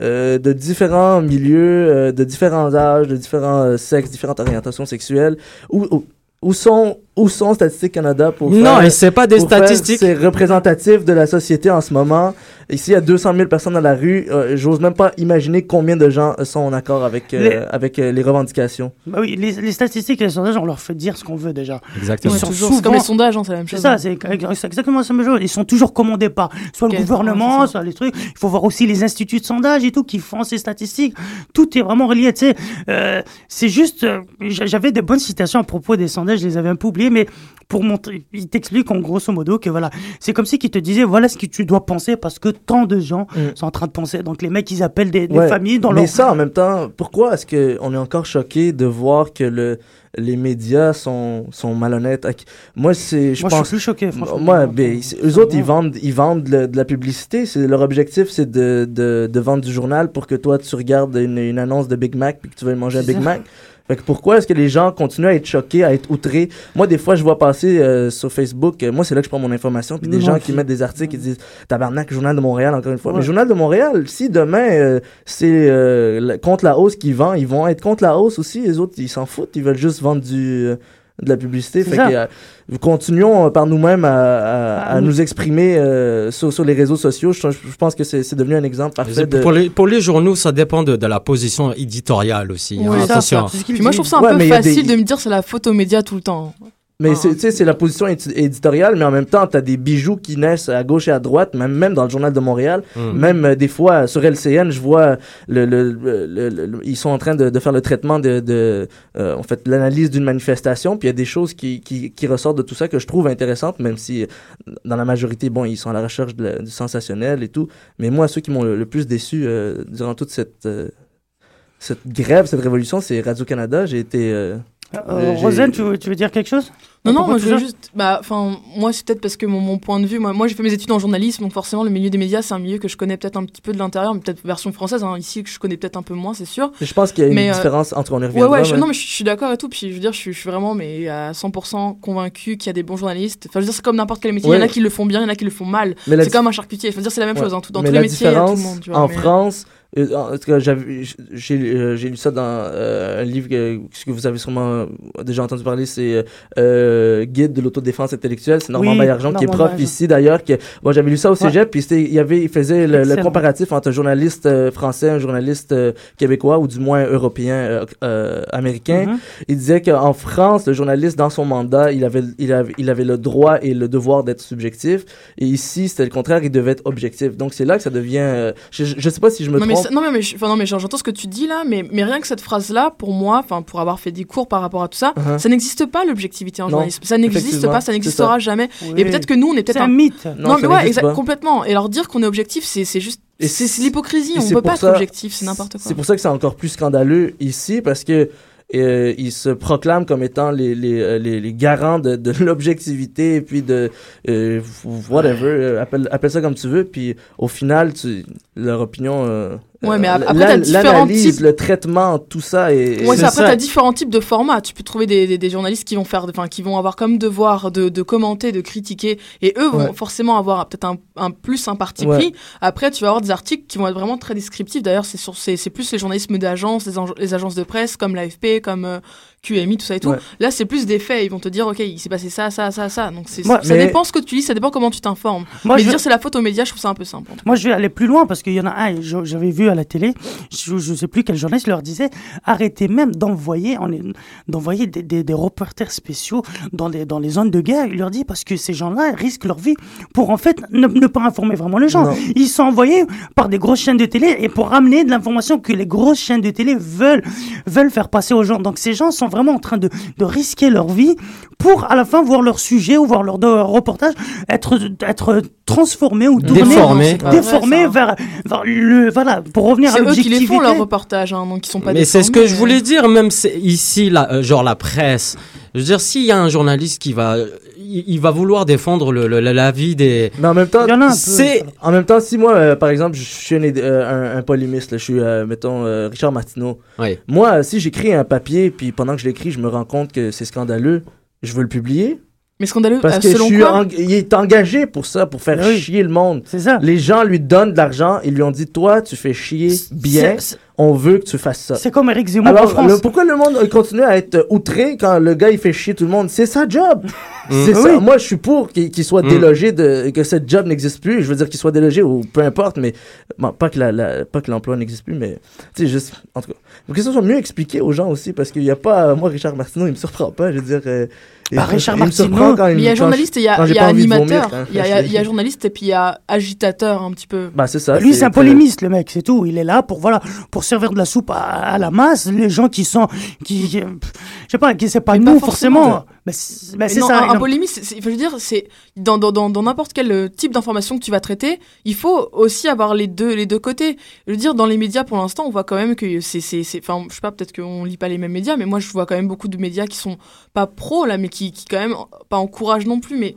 euh, de différents milieux, euh, de différents âges, de différents euh, sexes, différentes orientations sexuelles, où, où, où sont où sont Statistique Canada pour Non, faire- et c'est pas des statistiques. C'est représentatif de la société en ce moment. Ici, il y a 200 000 personnes dans la rue. Euh, J'ose même pas imaginer combien de gens sont en accord avec, euh, Les- avec euh, les revendications. Bah oui, les, les statistiques et les sondages, on leur fait dire ce qu'on veut déjà. Exactement. Ils Ouais, sont toujours. C'est comme souvent- les sondages, hein, c'est la même C'est chose. ça, c'est c'est exactement ça. même chose. Ils sont toujours commandés par soit le gouvernement, ça. soit les trucs. Il faut voir aussi les instituts de sondage et tout qui font ces statistiques. Tout est vraiment relié. Tu sais, Euh, c'est juste. euh, j'a- J'avais des bonnes citations à propos des sondages. Je les avais un peu oubliées, mais pour montrer, ils t'expliquent en grosso modo que voilà, c'est comme si qu'ils te disaient voilà ce que tu dois penser parce que tant de gens Mm. sont en train de penser. Donc les mecs, ils appellent des, des Ouais, familles dans Mais leur. ça, en même temps, pourquoi est-ce qu'on est encore choqué de voir que le, les médias sont, sont malhonnêtes? Moi, c'est, je Moi, je pense. suis plus choqué, franchement. Moi, ben, eux autres, ils vendent, ils vendent le- de la publicité. C'est, leur objectif, c'est de, de, de vendre du journal pour que toi, tu regardes une, une annonce de Big Mac puis que tu veux manger un Big ça. Mac. Fait que pourquoi est-ce que les gens continuent à être choqués, à être outrés? Moi, des fois, je vois passer euh, sur Facebook, euh, moi, c'est là que je prends mon information, puis des gens qui mettent des articles qui disent Tabarnak, Journal de Montréal, encore une fois. Ouais. Mais Journal de Montréal, si demain, euh, c'est euh, contre la hausse qu'ils vendent, ils vont être contre la hausse aussi. Les autres, ils s'en foutent, ils veulent juste vendre du. De la publicité. Fait ça. que, euh, continuons euh, par nous-mêmes à, à- Ah, à nous- nous exprimer euh, sur, sur les réseaux sociaux. Je, je pense que c'est c'est devenu un exemple parfait de... Pour, les, pour les journaux, ça dépend de, de la position éditoriale aussi. hein, Ouais, ça, Puis moi, je trouve ça un Ouais, peu facile des- de me dire c'est la faute aux médias tout le temps. Mais Ah. c'est- tu sais, c'est la position édi- éditoriale, mais en même temps, tu as des bijoux qui naissent à gauche et à droite, même, même dans le Journal de Montréal. Mm. Même euh, des fois, sur LCN, je vois, le, le, le- le- ils sont en train de, de faire le traitement de, de euh, en fait, l'analyse d'une manifestation, puis il y a des choses qui, qui, qui ressortent de tout ça que je trouve intéressantes, même si euh, dans la majorité, bon, ils sont à la recherche de la- du sensationnel et tout. Mais moi, ceux qui m'ont le, le plus déçu euh, durant toute cette, euh, cette grève, cette révolution, c'est Radio-Canada. J'ai été... euh, Euh, j'ai- Rosen, tu veux, tu veux dire quelque chose Non, non, moi je veux juste. Bah, moi c'est peut-être parce que mon, mon point de vue. Moi, moi j'ai fait mes études en journalisme, donc forcément le milieu des médias c'est un milieu que je connais peut-être un petit peu de l'intérieur, mais peut-être version française. hein, ici que je connais peut-être un peu moins, c'est sûr. Je pense qu'il y a une Mais, euh, différence entre on y Ouais, reviendra. ouais, je, mais- non, mais je, je suis d'accord et tout. Puis je veux dire, je, suis- je suis vraiment mais à 100% convaincu qu'il y a des bons journalistes. Enfin, je veux dire, c'est comme n'importe quel métier. Il y en a Ouais. qui le font bien, il y en a qui le font mal. Mais C'est comme un charcutier. Je veux dire, c'est la même Ouais. chose. hein, tout- dans Mais tous les métiers, tout le monde. tu vois, en mais- France, euh, en tout cas, j'ai euh, j'ai lu ça dans euh, un livre que, que vous avez sûrement déjà entendu parler, c'est euh, Guide de l'autodéfense intellectuelle. C'est Normand Oui, Baillargeon qui est prof ici d'ailleurs. que- Moi, j'avais lu ça au Ouais. cégep, puis c'était- il y avait, il faisait le, le comparatif entre un journaliste euh, français, un journaliste euh, québécois ou du moins européen, euh, euh, américain. Mhm. Il disait qu'en France, le journaliste, dans son mandat, il avait, il avait, il avait le droit et le devoir d'être subjectif. Et ici, c'était le contraire, il devait être objectif. Donc, c'est là que ça devient. euh, je, je je sais pas si je me non, trompe. Ça- non, mais, mais, je- enfin, non, mais j'entends ce que tu dis là, mais, mais rien que cette phrase-là, pour moi, pour avoir fait des cours par rapport à tout ça, Uh-huh. ça n'existe pas l'objectivité en Non, journalisme. Ça n'existe pas, ça n'existera ça. jamais. Oui. Et peut-être que nous, on est C'est peut-être un un. mythe. Non, mais ouais, pas. complètement. Et leur dire qu'on est objectif, c'est c'est juste. Et C'est l'hypocrisie, et on c'est peut pas ça- être objectif, c'est n'importe quoi. C'est pour ça que c'est encore plus scandaleux ici, parce que euh, ils se proclament comme étant les, les, euh, les, les garants de, de l'objectivité et puis de euh, whatever, euh, appelle, appelle ça comme tu veux, puis au final, tu, leur opinion, euh, Ouais, mais euh, après, la- t'as différents types- le traitement, tout ça est... Ouais, C'est après, t'as différents types de formats. Tu peux trouver des, des, des journalistes qui vont faire, enfin, qui vont avoir comme devoir de, de commenter, de critiquer, et eux vont Ouais. forcément avoir peut-être un, un plus un parti Ouais. pris. Après, tu vas avoir des articles qui vont être vraiment très descriptifs. D'ailleurs, c'est sur, c'est, c'est plus les journalismes d'agence, les, les agences de presse comme l'AFP, comme euh, QMI, tout ça et tout. Ouais. Là, c'est plus des faits. Ils vont te dire, ok, il s'est passé ça, ça, ça, ça. Donc, Moi, ça mais- dépend ce que tu lis, ça dépend comment tu t'informes. Moi, mais je- dire c'est la faute aux médias, je trouve ça un peu simple. Moi, je vais aller plus loin parce qu'il y en a un, je- j'avais vu à la télé, je, je sais plus quel journaliste leur disait, arrêtez même d'envoyer, on est- d'envoyer des, des, des reporters spéciaux dans les, dans les zones de guerre. Il leur dit parce que ces gens-là risquent leur vie pour en fait ne, ne pas informer vraiment les gens. Non. Ils sont envoyés par des grosses chaînes de télé et pour ramener de l'information que les grosses chaînes de télé veulent, veulent faire passer aux gens. Donc ces gens sont vraiment en train de, de risquer leur vie pour à la fin voir leur sujet ou voir leur reportage être, être transformé ou tourné, Déformé. Vrai, déformé ça. vers, vers le voilà pour revenir à C'est eux qui les l'objectivité. font leurs reportages, hein, donc ils sont pas Mais c'est ce que je voulais dire, même ici, la, euh, genre la presse. Je veux dire, s'il y a un journaliste qui va, il, il va vouloir défendre le, le- la vie des. Mais en même temps. C'est En même temps, si moi, euh, par exemple, je suis un, euh, un, un polémiste, là, je suis, euh, mettons, euh, Richard Martineau. Oui. Moi, si j'écris un papier, puis pendant que je l'écris, je me rends compte que c'est scandaleux, je veux le publier. Mais scandaleux, Parce euh, que je selon suis quoi il est engagé pour ça, pour faire Oui. chier le monde. C'est ça. Les gens lui donnent de l'argent, ils lui ont dit Toi, tu fais chier bien, c'est- on veut que tu fasses ça. C'est comme Eric Zemmour en France. le- pourquoi le monde continue à être outré quand le gars il fait chier tout le monde? C'est sa job. C'est Oui. ça. Moi, je suis pour qu'il qu'il soit Mm. délogé de que cette job n'existe plus. Je veux dire qu'il soit délogé ou peu importe, mais bon, pas que la, la- pas que l'emploi n'existe plus, mais tu sais juste en tout cas, faut que ça soit mieux expliqué aux gens aussi parce qu'il y a pas moi Richard Martineau, il me surprend pas. Je veux dire. euh, Bah, il- Richard Martineau, il y a journaliste et il y a, y animateur. hein. Il y, a- il y a journaliste et puis il y a agitateur un petit peu. Bah c'est ça. Lui, c'est un polémiste, le mec, c'est tout. Il est là pour voilà, pour servir de la soupe à, à la masse. Les gens qui sont, qui, je sais pas, qui c'est pas Mais nous pas forcément. forcément. C'est mais Mais c'est non, ça. un, polémiste, je veux dire, c'est dans dans dans dans n'importe quel euh, type d'information que tu vas traiter, il faut aussi avoir les deux les deux côtés. Je veux dire, dans les médias pour l'instant, on voit quand même que c'est enfin, je sais pas, peut-être qu'on lit pas les mêmes médias, mais moi je vois quand même beaucoup de médias qui sont pas pro là, mais qui qui quand même pas encouragent non plus, mais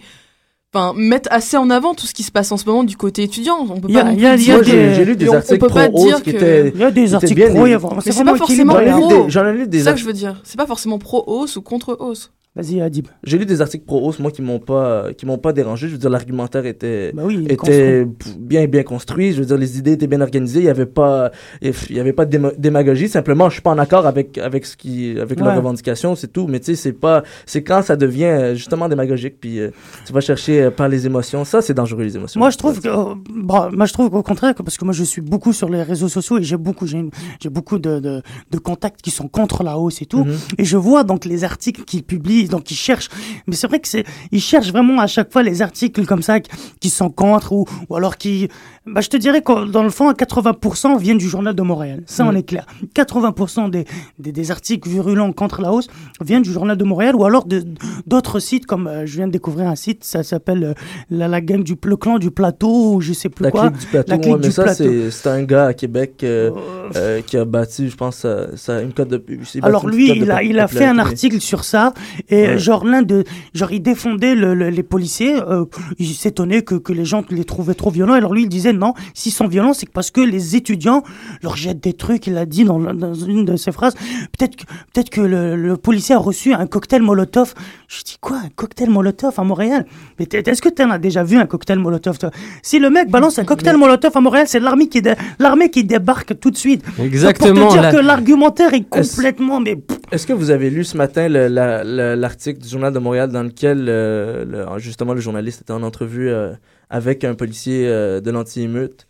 enfin mettent assez en avant tout ce qui se passe en ce moment du côté étudiant. On peut Il y a- pas il y a- des- j'ai lu articles pro qui étaient. Il y a des articles pro, il y a des- vraiment- Mais c'est pas forcément pro. j'en ai lu des C'est ça que je veux dire. C'est pas forcément pro hausse ou contre hausse. Vas-y, Adib. J'ai lu des articles pro hausse, moi, qui m'ont pas, qui m'ont pas dérangé. Je veux dire, l'argumentaire était, Bah oui, était bien, bien construit. Je veux dire, les idées étaient bien organisées. Il y avait pas, il y avait pas de déma- démagogie. Simplement, je suis pas en accord avec, avec ce qui, avec leurs Ouais. revendications, c'est tout. Mais tu sais, c'est pas, c'est quand ça devient euh, justement démagogique, puis euh, tu vas chercher euh, par les émotions. Ça, c'est dangereux, les émotions. Moi, je trouve que, euh, bon, moi, je trouve qu'au contraire, parce que moi, je suis beaucoup sur les réseaux sociaux et j'ai beaucoup, j'ai, beaucoup de, de, de contacts qui sont contre la hausse et tout. Mhm. Et je vois donc les articles qu'ils publient, donc ils cherchent. Mais c'est vrai que c'est, ils cherchent vraiment à chaque fois les articles comme ça qui, sont contre ou alors qui, bah, je te dirais que dans le fond, 80% viennent du journal de Montréal. Ça, on Mhm. est clair. 80% des, des, des articles virulents contre la hausse viennent du journal de Montréal ou alors de, d'autres sites comme, euh, je viens de découvrir un site, ça s'appelle euh, la, la gang du, le clan du plateau ou je sais plus La quoi. clique du plateau, La clique ouais, mais du ça, c'est c'est un gars à Québec euh, euh, qui a bâti, je pense, ça, ça, une cote de. bâti Alors lui, il a, il a fait un article sur ça et Ouais. genre l'un de, genre il défendait le- le- les policiers. euh, il s'étonnait que, que les gens les trouvaient trop violents. Alors lui, il disait non, s'ils sont violents, c'est parce que les étudiants leur jettent des trucs. Il a dit dans, dans une de ses phrases, peut-être que peut-être que le, le policier a reçu un cocktail Molotov. Je dis quoi, un cocktail Molotov à Montréal? Mais est-ce que tu en as déjà vu un cocktail Molotov toi? Si le mec balance un cocktail Molotov à Montréal, c'est l'armée qui dé- l'armée qui débarque tout de suite. Exactement, Pour te dire que l'argumentaire est complètement mais Est-ce que vous avez lu ce matin le- la- la- l'article du Journal de Montréal dans lequel euh, le- justement le journaliste était en entrevue euh, avec un policier euh, de l'anti-émeute?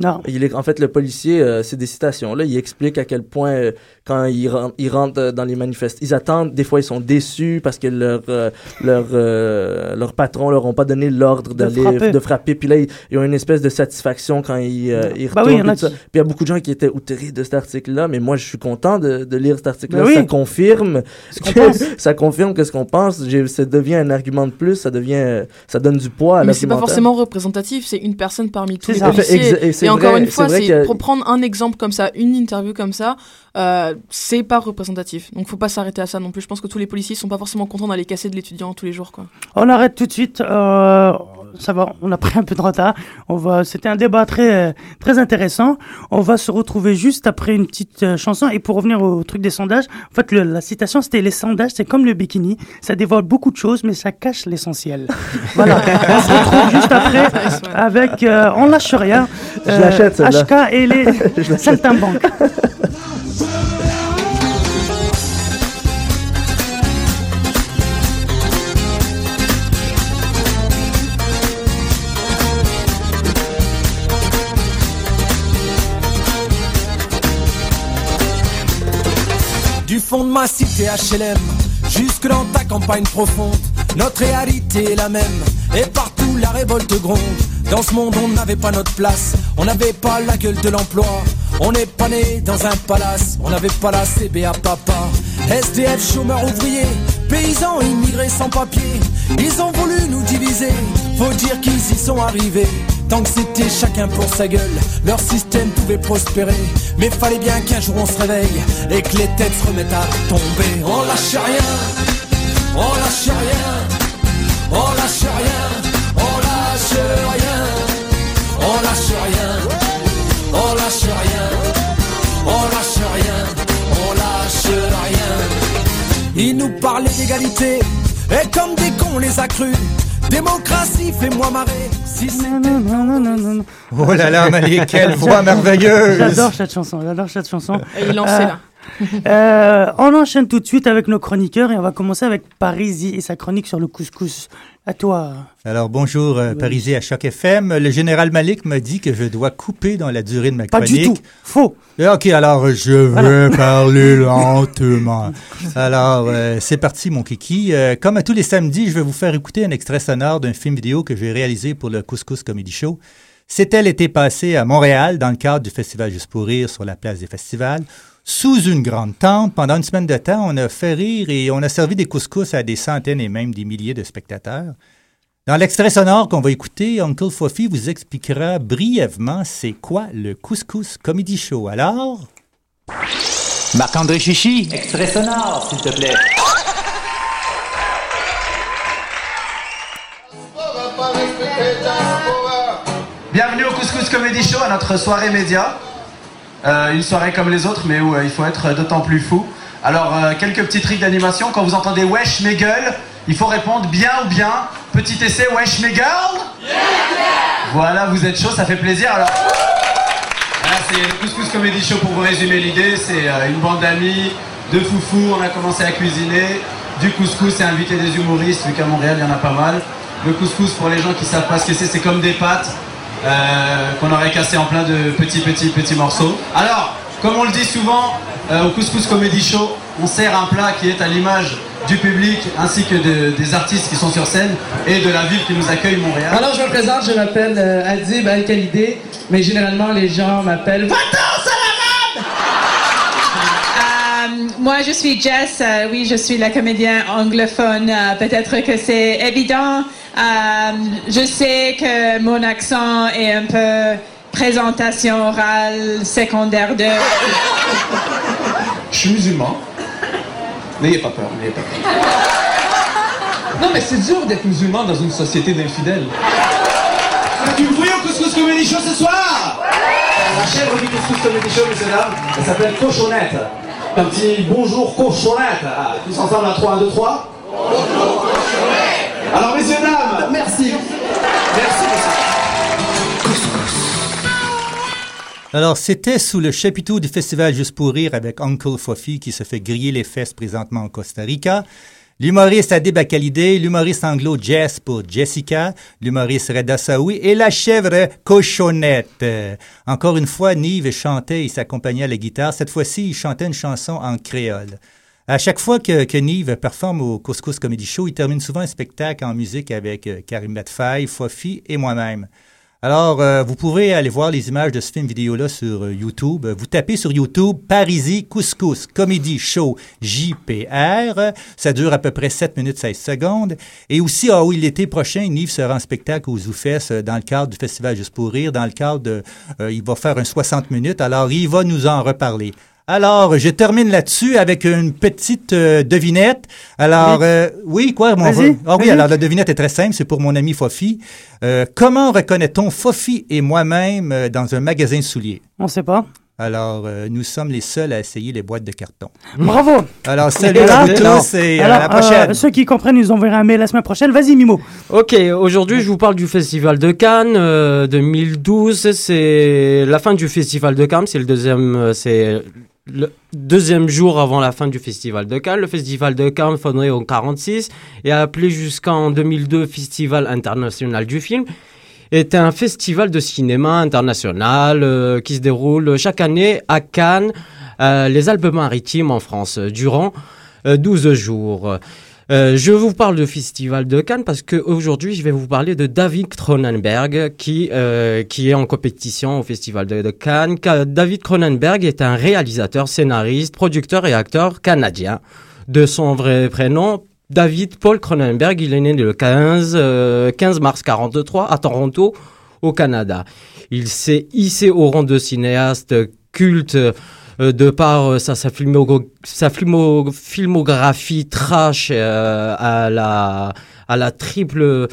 Non. Il est, en fait, le policier, euh, c'est des citations. Là, il explique à quel point, euh, quand ils, ren- ils rentrent dans les manifestes, ils attendent, des fois, ils sont déçus parce que leur, euh, leur, euh, leur patron leur ont pas donné l'ordre De d'aller frapper. de frapper. Puis là, ils, ils ont une espèce de satisfaction quand ils, euh, ils Bah retournent. oui, il y en a tout ça. qui- Puis il y a beaucoup de gens qui étaient outrés de cet article-là, mais moi, je suis content de, de lire cet article-là. Bah oui. Ça confirme, qu'on que- pense. ça confirme que ce qu'on pense, j'ai- ça devient un argument de plus, ça devient, ça donne du poids à Mais c'est pas forcément représentatif, c'est une personne parmi tous C'est les ça. policiers. Et c'est Et encore vrai- une fois, c'est pour prendre un exemple comme ça, une interview comme ça, euh, c'est pas représentatif. Donc faut pas s'arrêter à ça non plus. Je pense que tous les policiers sont pas forcément contents d'aller casser de l'étudiant tous les jours, quoi. On arrête tout de suite. euh, ça va, on a pris un peu de retard. On va. C'était un débat très très intéressant. On va se retrouver juste après une petite euh, chanson. Et pour revenir au truc des sondages, en fait, le- la citation c'était les sondages, c'est comme le bikini, ça dévoile beaucoup de choses, mais ça cache l'essentiel. voilà. on se retrouve juste après avec euh, on lâche rien. Je l'achète. HK et les Je l'achète. saltimbanques. Ma cité HLM jusque dans ta campagne profonde, notre réalité est la même. Et partout la révolte gronde. Dans ce monde on n'avait pas notre place, on n'avait pas la gueule de l'emploi. On n'est pas né dans un palace, on n'avait pas la CBA papa. SDF, chômeurs ouvriers, paysans immigrés sans papier. Ils ont voulu nous diviser, faut dire qu'ils y sont arrivés. Tant que c'était chacun pour sa gueule, leur système pouvait prospérer. Mais fallait bien qu'un jour on se réveille et que les têtes se remettent à tomber. On lâche rien, on lâche rien, on lâche rien, on lâche rien, on lâche rien, on lâche rien, on lâche rien, on lâche rien. Ils nous parlaient d'égalité, Et comme des cons les a crus, démocratie, fais-moi marrer. Si c'est Oh là là, Malik, quelle voix merveilleuse J'adore cette chanson, j'adore cette chanson. Et il lancé, là. Euh, on enchaîne tout de suite avec nos chroniqueurs et on va commencer avec Parisi et sa chronique sur le couscous. À toi. Alors bonjour euh, Parisi à Choc FM. Le général Malik m'a dit que je dois couper dans la durée de ma Pas chronique. du tout. Faux. Euh, Ok, alors je vais parler lentement. Alors euh, c'est parti mon kiki. Euh, comme à tous les samedis, je vais vous faire écouter un extrait sonore d'un film vidéo que j'ai réalisé pour le Couscous Comedy Show. C'était l'été passé à Montréal dans le cadre du festival Juste pour rire sur la place des festivals. Sous une grande tente, pendant une semaine de temps, on a fait rire et on a servi des couscous à des centaines et même des milliers de spectateurs. Dans l'extrait sonore qu'on va écouter, Uncle Fofi vous expliquera brièvement c'est quoi le Couscous Comedy Show. Alors, Marc-André Chichi, extrait sonore, s'il te plaît. Bienvenue au Couscous Comedy Show, à notre soirée média. Euh, une soirée comme les autres, mais où euh, il faut être d'autant plus fou. Alors, euh, quelques petits tricks d'animation. Quand vous entendez wesh mes gueules, il faut répondre bien ou bien. Petit essai, wesh mes girls Voilà, vous êtes chaud, ça fait plaisir. Alors, c'est le Couscous Comedy Show pour vous résumer l'idée. C'est une bande d'amis, de foufous. On a commencé à cuisiner du couscous et inviter des humoristes, vu qu'à Montréal, il y en a pas mal. Le couscous, pour les gens qui savent pas ce que c'est, c'est comme des pâtes euh, qu'on aurait cassé en plein de petits, petits, petits morceaux. Alors, comme on le dit souvent, euh, au Couscous Comedy Show, on sert un plat qui est à l'image du public ainsi que de- des artistes qui sont sur scène et de la ville qui nous accueille, Montréal. Alors je me présente, je m'appelle euh, Adib Al-Khalidé, mais généralement les gens m'appellent Euh, moi, je suis Jess. euh, oui, je suis la comédienne anglophone. Euh, Peut-être que c'est évident. Euh, je sais que mon accent est un peu présentation orale secondaire de. Je suis musulman. N'ayez pas peur, n'ayez pas peur. Non, mais c'est dur d'être musulman dans une société d'infidèles. Du bruit au Couscous Comedy Show ce soir La chèvre du Couscous Comedy Show, messieurs dames, elle s'appelle Cochonnette. Un petit bonjour Cochonnette. Ah, tous ensemble à 3, 1, 2, 3. Bonjour Cochonnette Alors, messieurs, dames, merci. Merci, Alors, c'était sous le chapiteau du festival Juste pour rire avec Uncle Fofi qui se fait griller les fesses présentement en Costa Rica. L'humoriste Adib Akalidé, l'humoriste anglo Jess pour Jessica, l'humoriste Reda Saoui et la chèvre Cochonnette. Encore une fois, Nive chantait et s'accompagnait à la guitare. Cette fois-ci, il chantait une chanson en créole. À chaque fois que, que Nive performe au Couscous Comedy Show, il termine souvent un spectacle en musique avec euh, Karim Medfaï, Fofi et moi-même. Alors, euh, vous pouvez aller voir les images de ce film vidéo-là sur euh, YouTube. Vous tapez sur YouTube Parisie Couscous Comedy Show JPR. Ça dure à peu près 7 minutes 16 secondes. Et aussi, ah oui, l'été prochain, Nive sera en spectacle aux Zoufès dans le cadre du Festival Juste pour rire. Dans le cadre de... il va faire un 60 minutes. Alors, il va nous en reparler. Alors, je termine là-dessus avec une petite euh, devinette. Alors, Oui. euh, oui, quoi, mon Ah oui, alors la devinette est très simple, c'est pour mon ami Fofi. Euh, comment reconnaît-on Fofi et moi-même euh, dans un magasin de souliers? On sait pas. Alors, euh, nous sommes les seuls à essayer les boîtes de carton. Bravo. Alors, salut à vous tous et alors, à la prochaine. euh, ceux qui comprennent, nous enverront un mail la semaine prochaine. Vas-y, Mimo. Ok, aujourd'hui je vous parle du Festival de Cannes euh, 2012. C'est la fin du Festival de Cannes, c'est le deuxième, euh, c'est le deuxième jour avant la fin du Festival de Cannes. Le Festival de Cannes fondé en 46 et appelé jusqu'en 2002 Festival international du film est un festival de cinéma international euh, qui se déroule chaque année à Cannes, euh, les Alpes-Maritimes en France, euh, durant euh, 12 jours. Euh, je vous parle de Festival de Cannes parce qu'aujourd'hui, je vais vous parler de David Cronenberg qui, euh, qui est en compétition au Festival de, Cannes. Ca- David Cronenberg est un réalisateur, scénariste, producteur et acteur canadien. De son vrai prénom, David Paul Cronenberg, il est né le 15, euh, 15 mars 43 à Toronto, au Canada. Il s'est hissé au rang de cinéaste culte de par euh, sa, sa, filmogo- sa filmo- filmographie trash euh, à, la, à la triple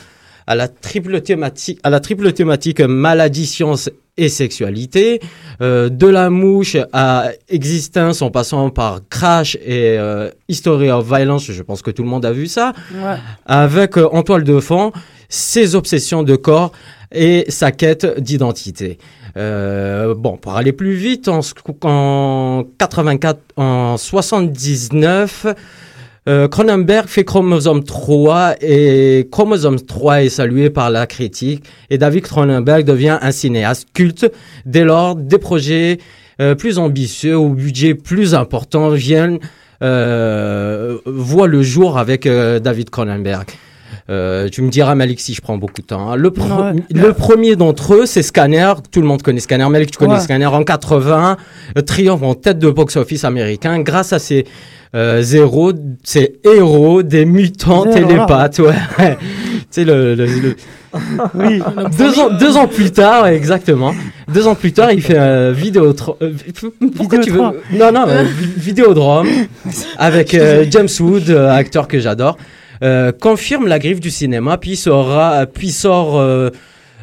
à la triple thématique, à la triple thématique maladie, science et sexualité, euh, de la mouche à existence en passant par Crash et euh, History of Violence, je pense que tout le monde a vu ça, Ouais. avec euh, en toile de fond ses obsessions de corps et sa quête d'identité. Euh, bon, pour aller plus vite, en, en 84, en 79, euh, Cronenberg fait Chromosome 3 et Chromosome 3 est salué par la critique et David Cronenberg devient un cinéaste culte. Dès lors, des projets euh, plus ambitieux au budget plus important viennent euh, voient le jour avec euh, David Cronenberg. Euh, tu me diras Malik si je prends beaucoup de temps. hein. Le, Ouais. le premier d'entre eux, c'est Scanner. Tout le monde connaît Scanner. Malik, tu connais Ouais. Scanner en 80. euh, triomphe en tête de box-office américain grâce à ses euh, zéros, ses héros, des mutants Zéro, télépathes. Ouais. tu sais, le, le- le- Oui. deux, ans, deux ans plus tard, exactement. Deux ans plus tard, il fait un vidéo. Pourquoi tu veux. Non, non, euh, vi- Vidéodrome avec euh, James Wood, euh, acteur que j'adore. Euh, confirme la griffe du cinéma, puis sort euh,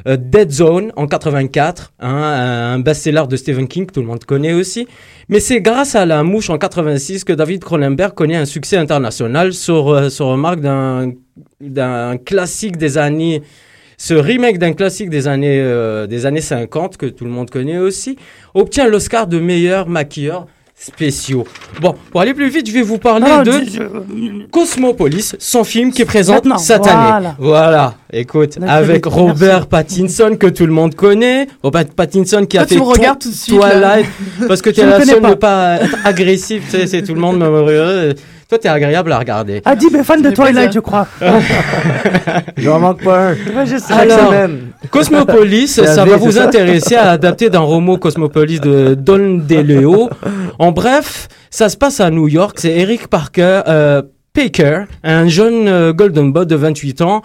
euh, Dead Zone en 84, hein, un best-seller de Stephen King que tout le monde connaît aussi. Mais c'est grâce à La Mouche en 86 que David Cronenberg connaît un succès international sur, sur remarque d'un classique des années ce remake d'un classique des années, des années 50 que tout le monde connaît aussi obtient l'Oscar de meilleur maquilleur spéciaux. Bon, pour aller plus vite, je vais vous parler Non, de Cosmopolis, son film qui est présent Maintenant, cette voilà. année. Voilà, écoute, avec merci. Robert Pattinson que tout le monde connaît, Robert Pattinson qui a Toi, fait tout de suite. Twilight, parce que tu es la seule pas. ne pas être agressif, tu sais, c'est tout le monde Toi, t'es agréable à regarder. Adib est fan de Twilight, je crois. J'en manque pas un. Je Alors. Cosmopolis, ça va vous intéresser à adapter d'un roman Cosmopolis de Don DeLeo. En bref, ça se passe à New York. C'est Eric Parker, euh, Baker, un jeune euh, Golden Boy de 28 ans,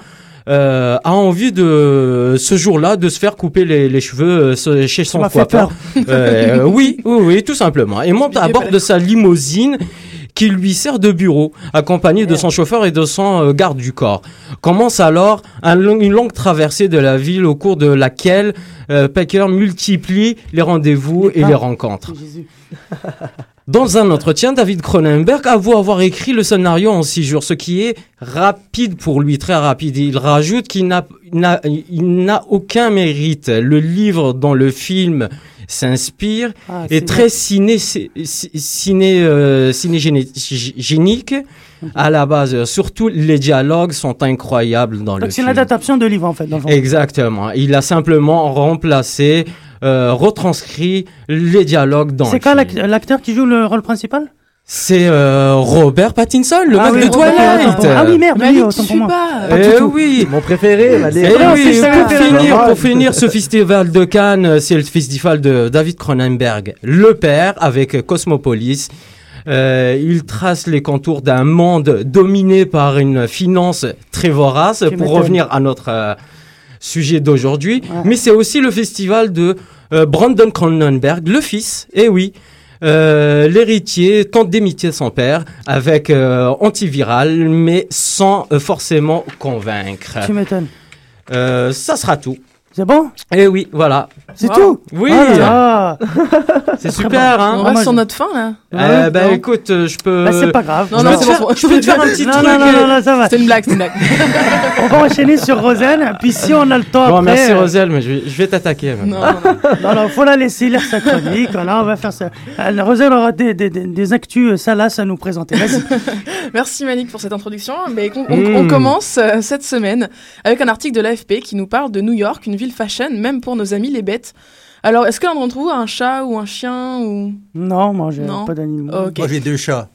euh, a envie de ce jour-là de se faire couper les, les cheveux euh, chez son m'a fait coiffeur. Euh, oui, oui, oui, tout simplement. Et monte à bord de sa limousine qui lui sert de bureau, accompagné de son chauffeur et de son euh, garde du corps. Commence alors un long- une longue traversée de la ville au cours de laquelle euh, Packer multiplie les rendez-vous et les rencontres. Dans un entretien, David Cronenberg avoue avoir écrit le scénario en six jours, ce qui est rapide pour lui, très rapide. Il rajoute qu'il n'a, aucun mérite. Le livre dont le film s'inspire Ah, est très ciné, ci- ciné, euh, cinégénique à la base. Surtout, les dialogues sont incroyables dans le Donc c'est une film. adaptation de livre en fait. dans le. Exactement. Il a simplement remplacé, euh, retranscrit les dialogues dans C'est quoi l'acteur qui joue le rôle principal? C'est euh, Robert Pattinson, le Ah mec oui, de Twilight. Ah oui, merde, autant pour moi. pas. Eh tout. oui. Mon préféré. Eh oui, pour finir, pour finir ce festival de Cannes, euh, c'est le festival de David Cronenberg, le père, avec euh, Cosmopolis. Euh, il trace les contours d'un monde dominé par une finance très vorace, Tu pour revenir à notre euh, sujet d'aujourd'hui. Ouais. Mais c'est aussi le festival de euh, Brandon Cronenberg, le fils, et oui, euh, l'héritier tente d'imiter son père avec euh, antiviral, mais sans forcément convaincre. Tu m'étonnes. Ça sera tout. C'est bon? Eh oui, voilà. C'est Wow. tout Oui, Ah là. c'est super, On hein. moi, reste sur notre fin là. Euh, ben non. écoute, euh, je peux. Bah, c'est pas grave. Non, je non, peux c'est te bon, faire- c'est bon. je peux te faire un petit non, truc. non, non, euh, non, ça va. C'était une blague, c'était une blague. On va enchaîner sur Rosen, puis si on a le temps Bon, après... merci euh, Roselle, mais je vais, je vais t'attaquer. maintenant. Non, non, non. Faut la laisser lire sa chronique. Voilà, on va faire ça. Euh, Rosel aura des, des, des, des actus salaces à nous présenter. Vas-y. Merci Malik pour cette introduction. Mais on, on- Mm. on commence euh, cette semaine avec un article de l'AFP qui nous parle de New York, une ville fashion, même pour nos amis les bêtes. Alors, est-ce que l'un d'entre vous a un chat ou un chien ou... Non, moi, j'ai Non. pas d'animaux. Ok. Moi, j'ai deux chats.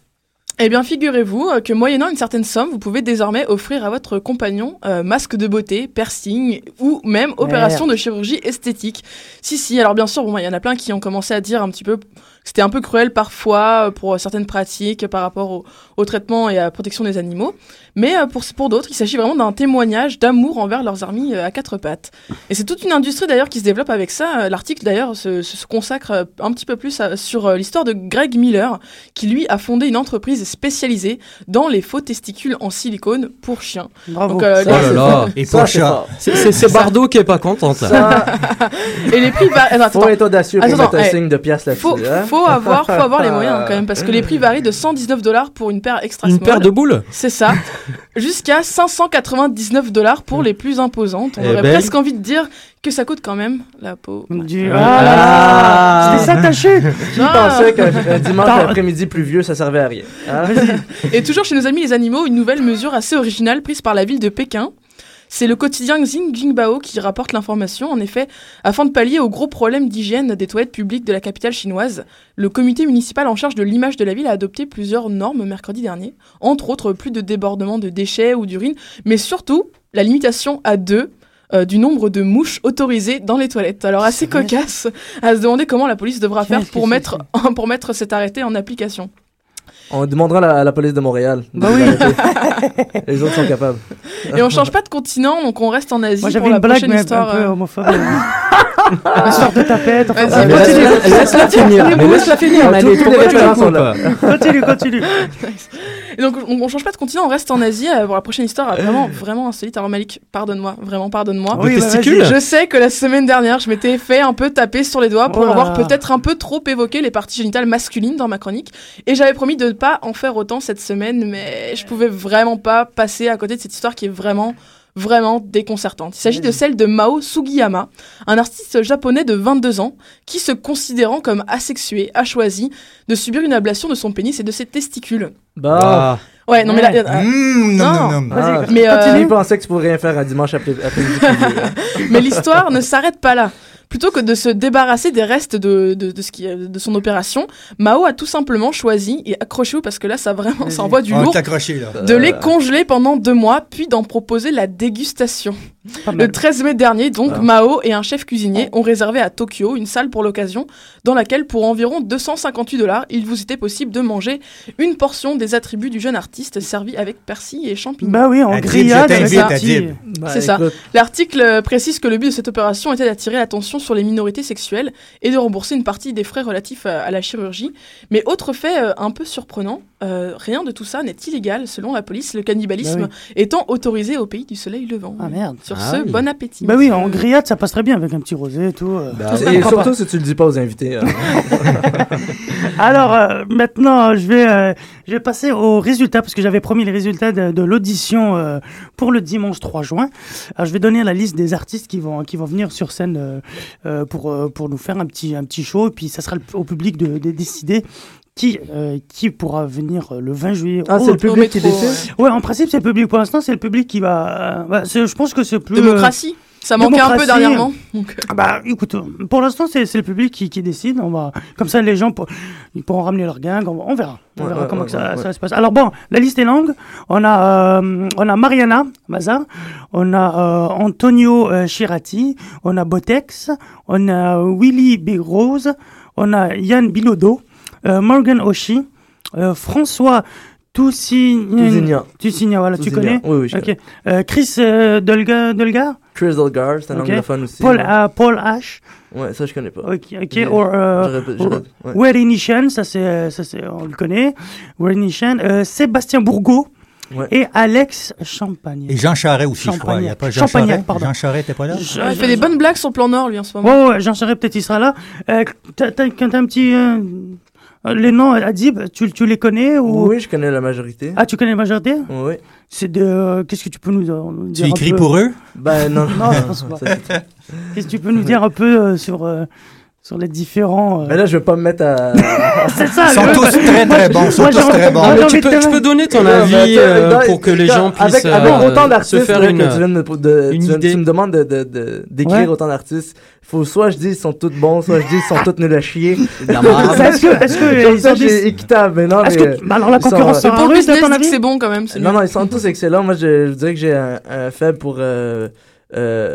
Eh bien, figurez-vous euh, que moyennant une certaine somme, vous pouvez désormais offrir à votre compagnon euh, masque de beauté, piercing ou même opération de chirurgie esthétique. Si, si. Alors bien sûr, bon, il y en a plein qui ont commencé à dire un petit peu c'était un peu cruel parfois euh, pour certaines pratiques par rapport au, au traitement et à la protection des animaux. Mais euh, pour, pour d'autres, il s'agit vraiment d'un témoignage d'amour envers leurs amis euh, à quatre pattes. Et c'est toute une industrie d'ailleurs qui se développe avec ça. L'article d'ailleurs se, se- se consacre un petit peu plus à- sur l'histoire de Greg Miller, qui lui a fondé une entreprise spécialisée dans les faux testicules en silicone pour chiens. Bravo. Donc, euh, Oh là là. Et Ça, pour c'est chat. C'est- Bardot qui est pas contente là. Et les prix. Attends, Faut attends. être audacieux pour Attends, mettre un eh, signe de pièce là-dessus. Faut, hein. faut avoir, faut avoir les moyens quand même, parce que les prix varient de 119 dollars pour une paire extra Une small. paire de boules C'est ça. Jusqu'à 599 dollars pour les plus imposantes. On Eh aurait ben. presque envie de dire que ça coûte quand même la peau. Du... Ah. Ah Qui Non. pensait qu'un dimanche après-midi pluvieux, ça servait à rien? Et toujours chez nos amis les animaux, une nouvelle mesure assez originale prise par la ville de Pékin. C'est le quotidien Xing Jingbao qui rapporte l'information. En effet, afin de pallier aux gros problèmes d'hygiène des toilettes publiques de la capitale chinoise, le comité municipal en charge de l'image de la ville a adopté plusieurs normes mercredi dernier. Entre autres, plus de débordements de déchets ou d'urine, mais surtout la limitation à deux euh, du nombre de mouches autorisées dans les toilettes. Alors assez cocasse à se demander comment la police devra faire mettre, pour mettre cet arrêté en application. On demandera à la, à la police de Montréal. de Bah oui. Les autres sont capables. Et on change pas de continent, donc on reste en Asie Moi pour j'avais la une blague prochaine mais histoire. un peu euh, homophobe. Histoire de tapette. Enfin, continue. Laisse-la finir. Laisse-la finir, la. Continue, continue. Et donc on, on change pas de continent, on reste en Asie euh, pour la prochaine histoire euh, vraiment vraiment insolite. Alors Malik, pardonne-moi, vraiment pardonne-moi. Oui, bah. Je sais que la semaine dernière, je m'étais fait un peu taper sur les doigts pour Oh avoir peut-être un peu trop évoqué les parties génitales masculines dans ma chronique. Et j'avais promis de pas en faire autant cette semaine, mais je pouvais vraiment pas passer à côté de cette histoire qui est vraiment vraiment déconcertante. Il s'agit de celle de Mao Sugiyama, un artiste japonais de 22 ans qui, se considérant comme asexué, a choisi de subir une ablation de son pénis et de ses testicules. Bah. Ah. Ouais, non mais là, euh, Mmh, non. nom, nom. Ah, Mais, euh, Continue, pensait que tu pourrais rien faire un dimanche après, hein. Mais l'histoire ne s'arrête pas là. Plutôt que de se débarrasser des restes de, de, de ce qui, de son opération, Mao a tout simplement choisi, et accrochez-vous parce que là ça vraiment ça envoie du On lourd, là. de les congeler pendant deux mois, puis d'en proposer la dégustation. Le mal. 13 mai dernier, donc, Mao et un chef cuisinier ont réservé à Tokyo une salle pour l'occasion, dans laquelle, pour environ 258 dollars, il vous était possible de manger une portion des attributs du jeune artiste, servi avec persil et champignons. Bah oui, en grillade. Bah, C'est ça. écoute, L'article euh, précise que le but de cette opération était d'attirer l'attention sur les minorités sexuelles et de rembourser une partie des frais relatifs à, la chirurgie. Mais autre fait euh, un peu surprenant, euh, rien de tout ça n'est illégal selon la police, le cannibalisme Bah étant autorisé au pays du soleil levant. Ah merde. Sur Ah ce, oui. bon appétit. Bah oui, en grillade ça passe très bien avec un petit rosé et tout. euh. bah, et pas. surtout si tu le dis pas aux invités. hein. Alors euh, maintenant, je vais, euh, je vais passer aux résultats parce que j'avais promis les résultats de, de l'audition euh, pour le dimanche 3 juin. Alors, je vais donner la liste des artistes qui vont, qui vont venir sur scène pour, euh, pour nous faire un petit, un petit show et puis ça sera au public de, de décider. Qui, euh, qui pourra venir euh, le 20 juillet Ah, c'est le public qui décide? Ouais, en principe, c'est le public. Pour l'instant, c'est le public qui va. euh, c'est- je pense que c'est plus. euh, Démocratie, ça manquait un peu dernièrement. Donc, Ah Bah, écoute, euh, pour l'instant, c'est c'est le public qui, qui décide. On va, comme ça, les gens pour- ils pourront ramener leur gang. On, va- on verra. On Ouais, verra ouais, comment ouais, que ça, ouais, ça ouais. se passe. Alors bon, la liste est longue. On a, euh, on a Mariana Maza, on a euh, Antonio euh, Chirati, on a Botex, on a Willy Big Rose, on a Yann Bilodeau, euh, Morgan Oshi, euh, François Toussignan. Tousignan. Toussignan, voilà, tu connais Oui, oui, je Ok. Euh, Chris euh, Delga, Delgar Chris Delgar, c'est un Ok. anglophone aussi. Paul, euh, Paul H. Ouais, ça je connais pas. Ok, ok. J'ai- Or, euh, ouais. Wery Nishan, ça c'est, ça c'est, on le connaît. Wery Nishan, euh, Sébastien Bourgault Ouais. et Alex Champagne. Et Jean Charest aussi, je crois. Il y a pas Jean Champagnac, Charest. pardon. Jean Charest, t'es pas là? Je- il fait des bonnes blagues sur le plan Nord, lui, en ce moment. Ouais, ouais, Jean Charest, peut-être il sera là. Euh, t'as, t'as, quand t'as un petit, euh, euh, les noms, Adib, tu, tu les connais ou? Oui, je connais la majorité. Ah, tu connais la majorité? Oui. C'est de, euh, qu'est-ce que tu peux nous, euh, nous Tu dire un écris peu? pour eux? Ben non. Non, je pense pas. Ça- Qu'est-ce que tu peux nous dire un peu euh, sur, euh, sur les différents, euh, Mais là, je vais pas me mettre à. C'est ça. Ils sont tous très, très bons, ils sont tous très bons. tu, peux, tu peux donner ton avis euh, pour que les gens avec, puissent avec euh, autant se d'artistes faire une, que tu, viens de, me- de- une tu, viens- idée. tu me demandes de, de, de- d'écrire Ouais. autant d'artistes. Faut soit je dis ils sont tous bons, soit je dis ils sont tous nuls à chier. Est-ce que, est-ce que ils ça, ont j'ai des... équitable, mais non, Est-ce mais, que, bah alors la sont, concurrence euh, rude, à business, ton avis c'est bon quand même. c'est Non, non, ils sont tous excellents. Moi, je, je dirais que j'ai un, un faible pour euh,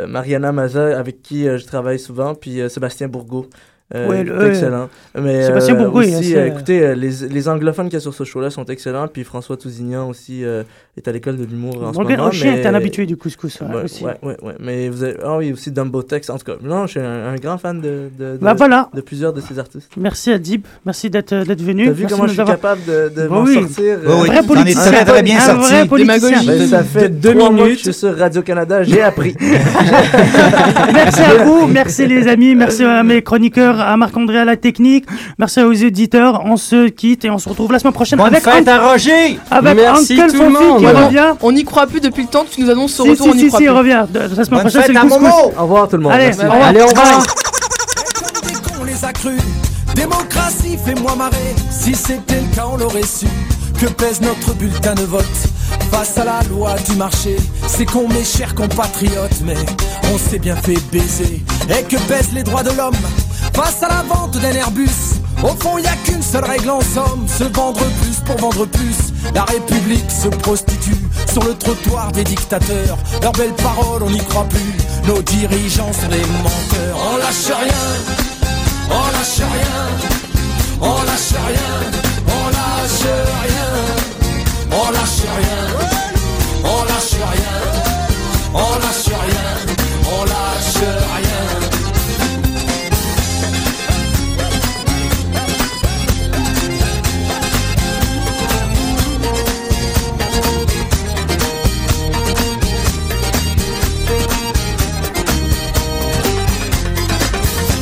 Mariana Maza, avec qui euh, je travaille souvent, puis euh, Sébastien Bourgault. Euh, Ouais, il le- est excellent. Mais Sébastien euh, Bourgoin, aussi, euh, écoutez, euh, les, les anglophones qu'il y a sur ce show-là sont excellents. Puis François Tousignan aussi euh, est à l'école de l'humour en ce moment. Rocher mais- est un habitué du couscous, ouais, Ouais, aussi. ouais, ouais, ouais. Mais vous avez... Ah oui, aussi Dumbo Tex. En tout cas, non, je suis un, un grand fan de, de, de- Bah voilà. de plusieurs de ces artistes. Merci Adib, merci d'être d'être venu. T'as vu Merci comment je suis avoir- capable de, de Bah m'en oui. sortir Un euh, vrai politicien. très, très bien un sorti. vrai politicien. Ben, ça fait deux minutes. je suis sur Radio-Canada, j'ai appris. Merci à vous, merci les amis, merci à mes chroniqueurs, à Marc-André à la technique, merci aux auditeurs. On se quitte et on se retrouve la semaine prochaine Bonne avec fête à Roger avec Merci Uncle tout le monde. revient. On n'y croit plus depuis le temps que tu nous annonces ce Si, retour, si, on n'y si, croit si, plus. revient. De- La semaine Bonne prochaine, c'est le couscous. Au revoir tout le monde. Allez, Merci. au revoir. Allez, au revoir. Démocratie, fais-moi marrer. Si c'était le cas, on l'aurait su. Que pèse notre bulletin de vote face à la loi du marché? C'est con, mes chers compatriotes, mais on s'est bien fait baiser. Et que pèsent les droits de l'homme face à la vente d'un Airbus? Au fond, y a qu'une seule règle en somme se vendre plus pour vendre plus. La République se prostitue sur le trottoir des dictateurs. Leurs belles paroles, on n'y croit plus. Nos dirigeants sont des menteurs. On lâche rien. On lâche rien, on lâche rien, on lâche rien, on lâche rien, on lâche rien, on lâche rien, on lâche rien.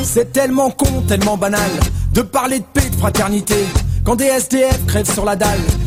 C'est tellement con, tellement banal de parler de paix, de fraternité quand des SDF crèvent sur la dalle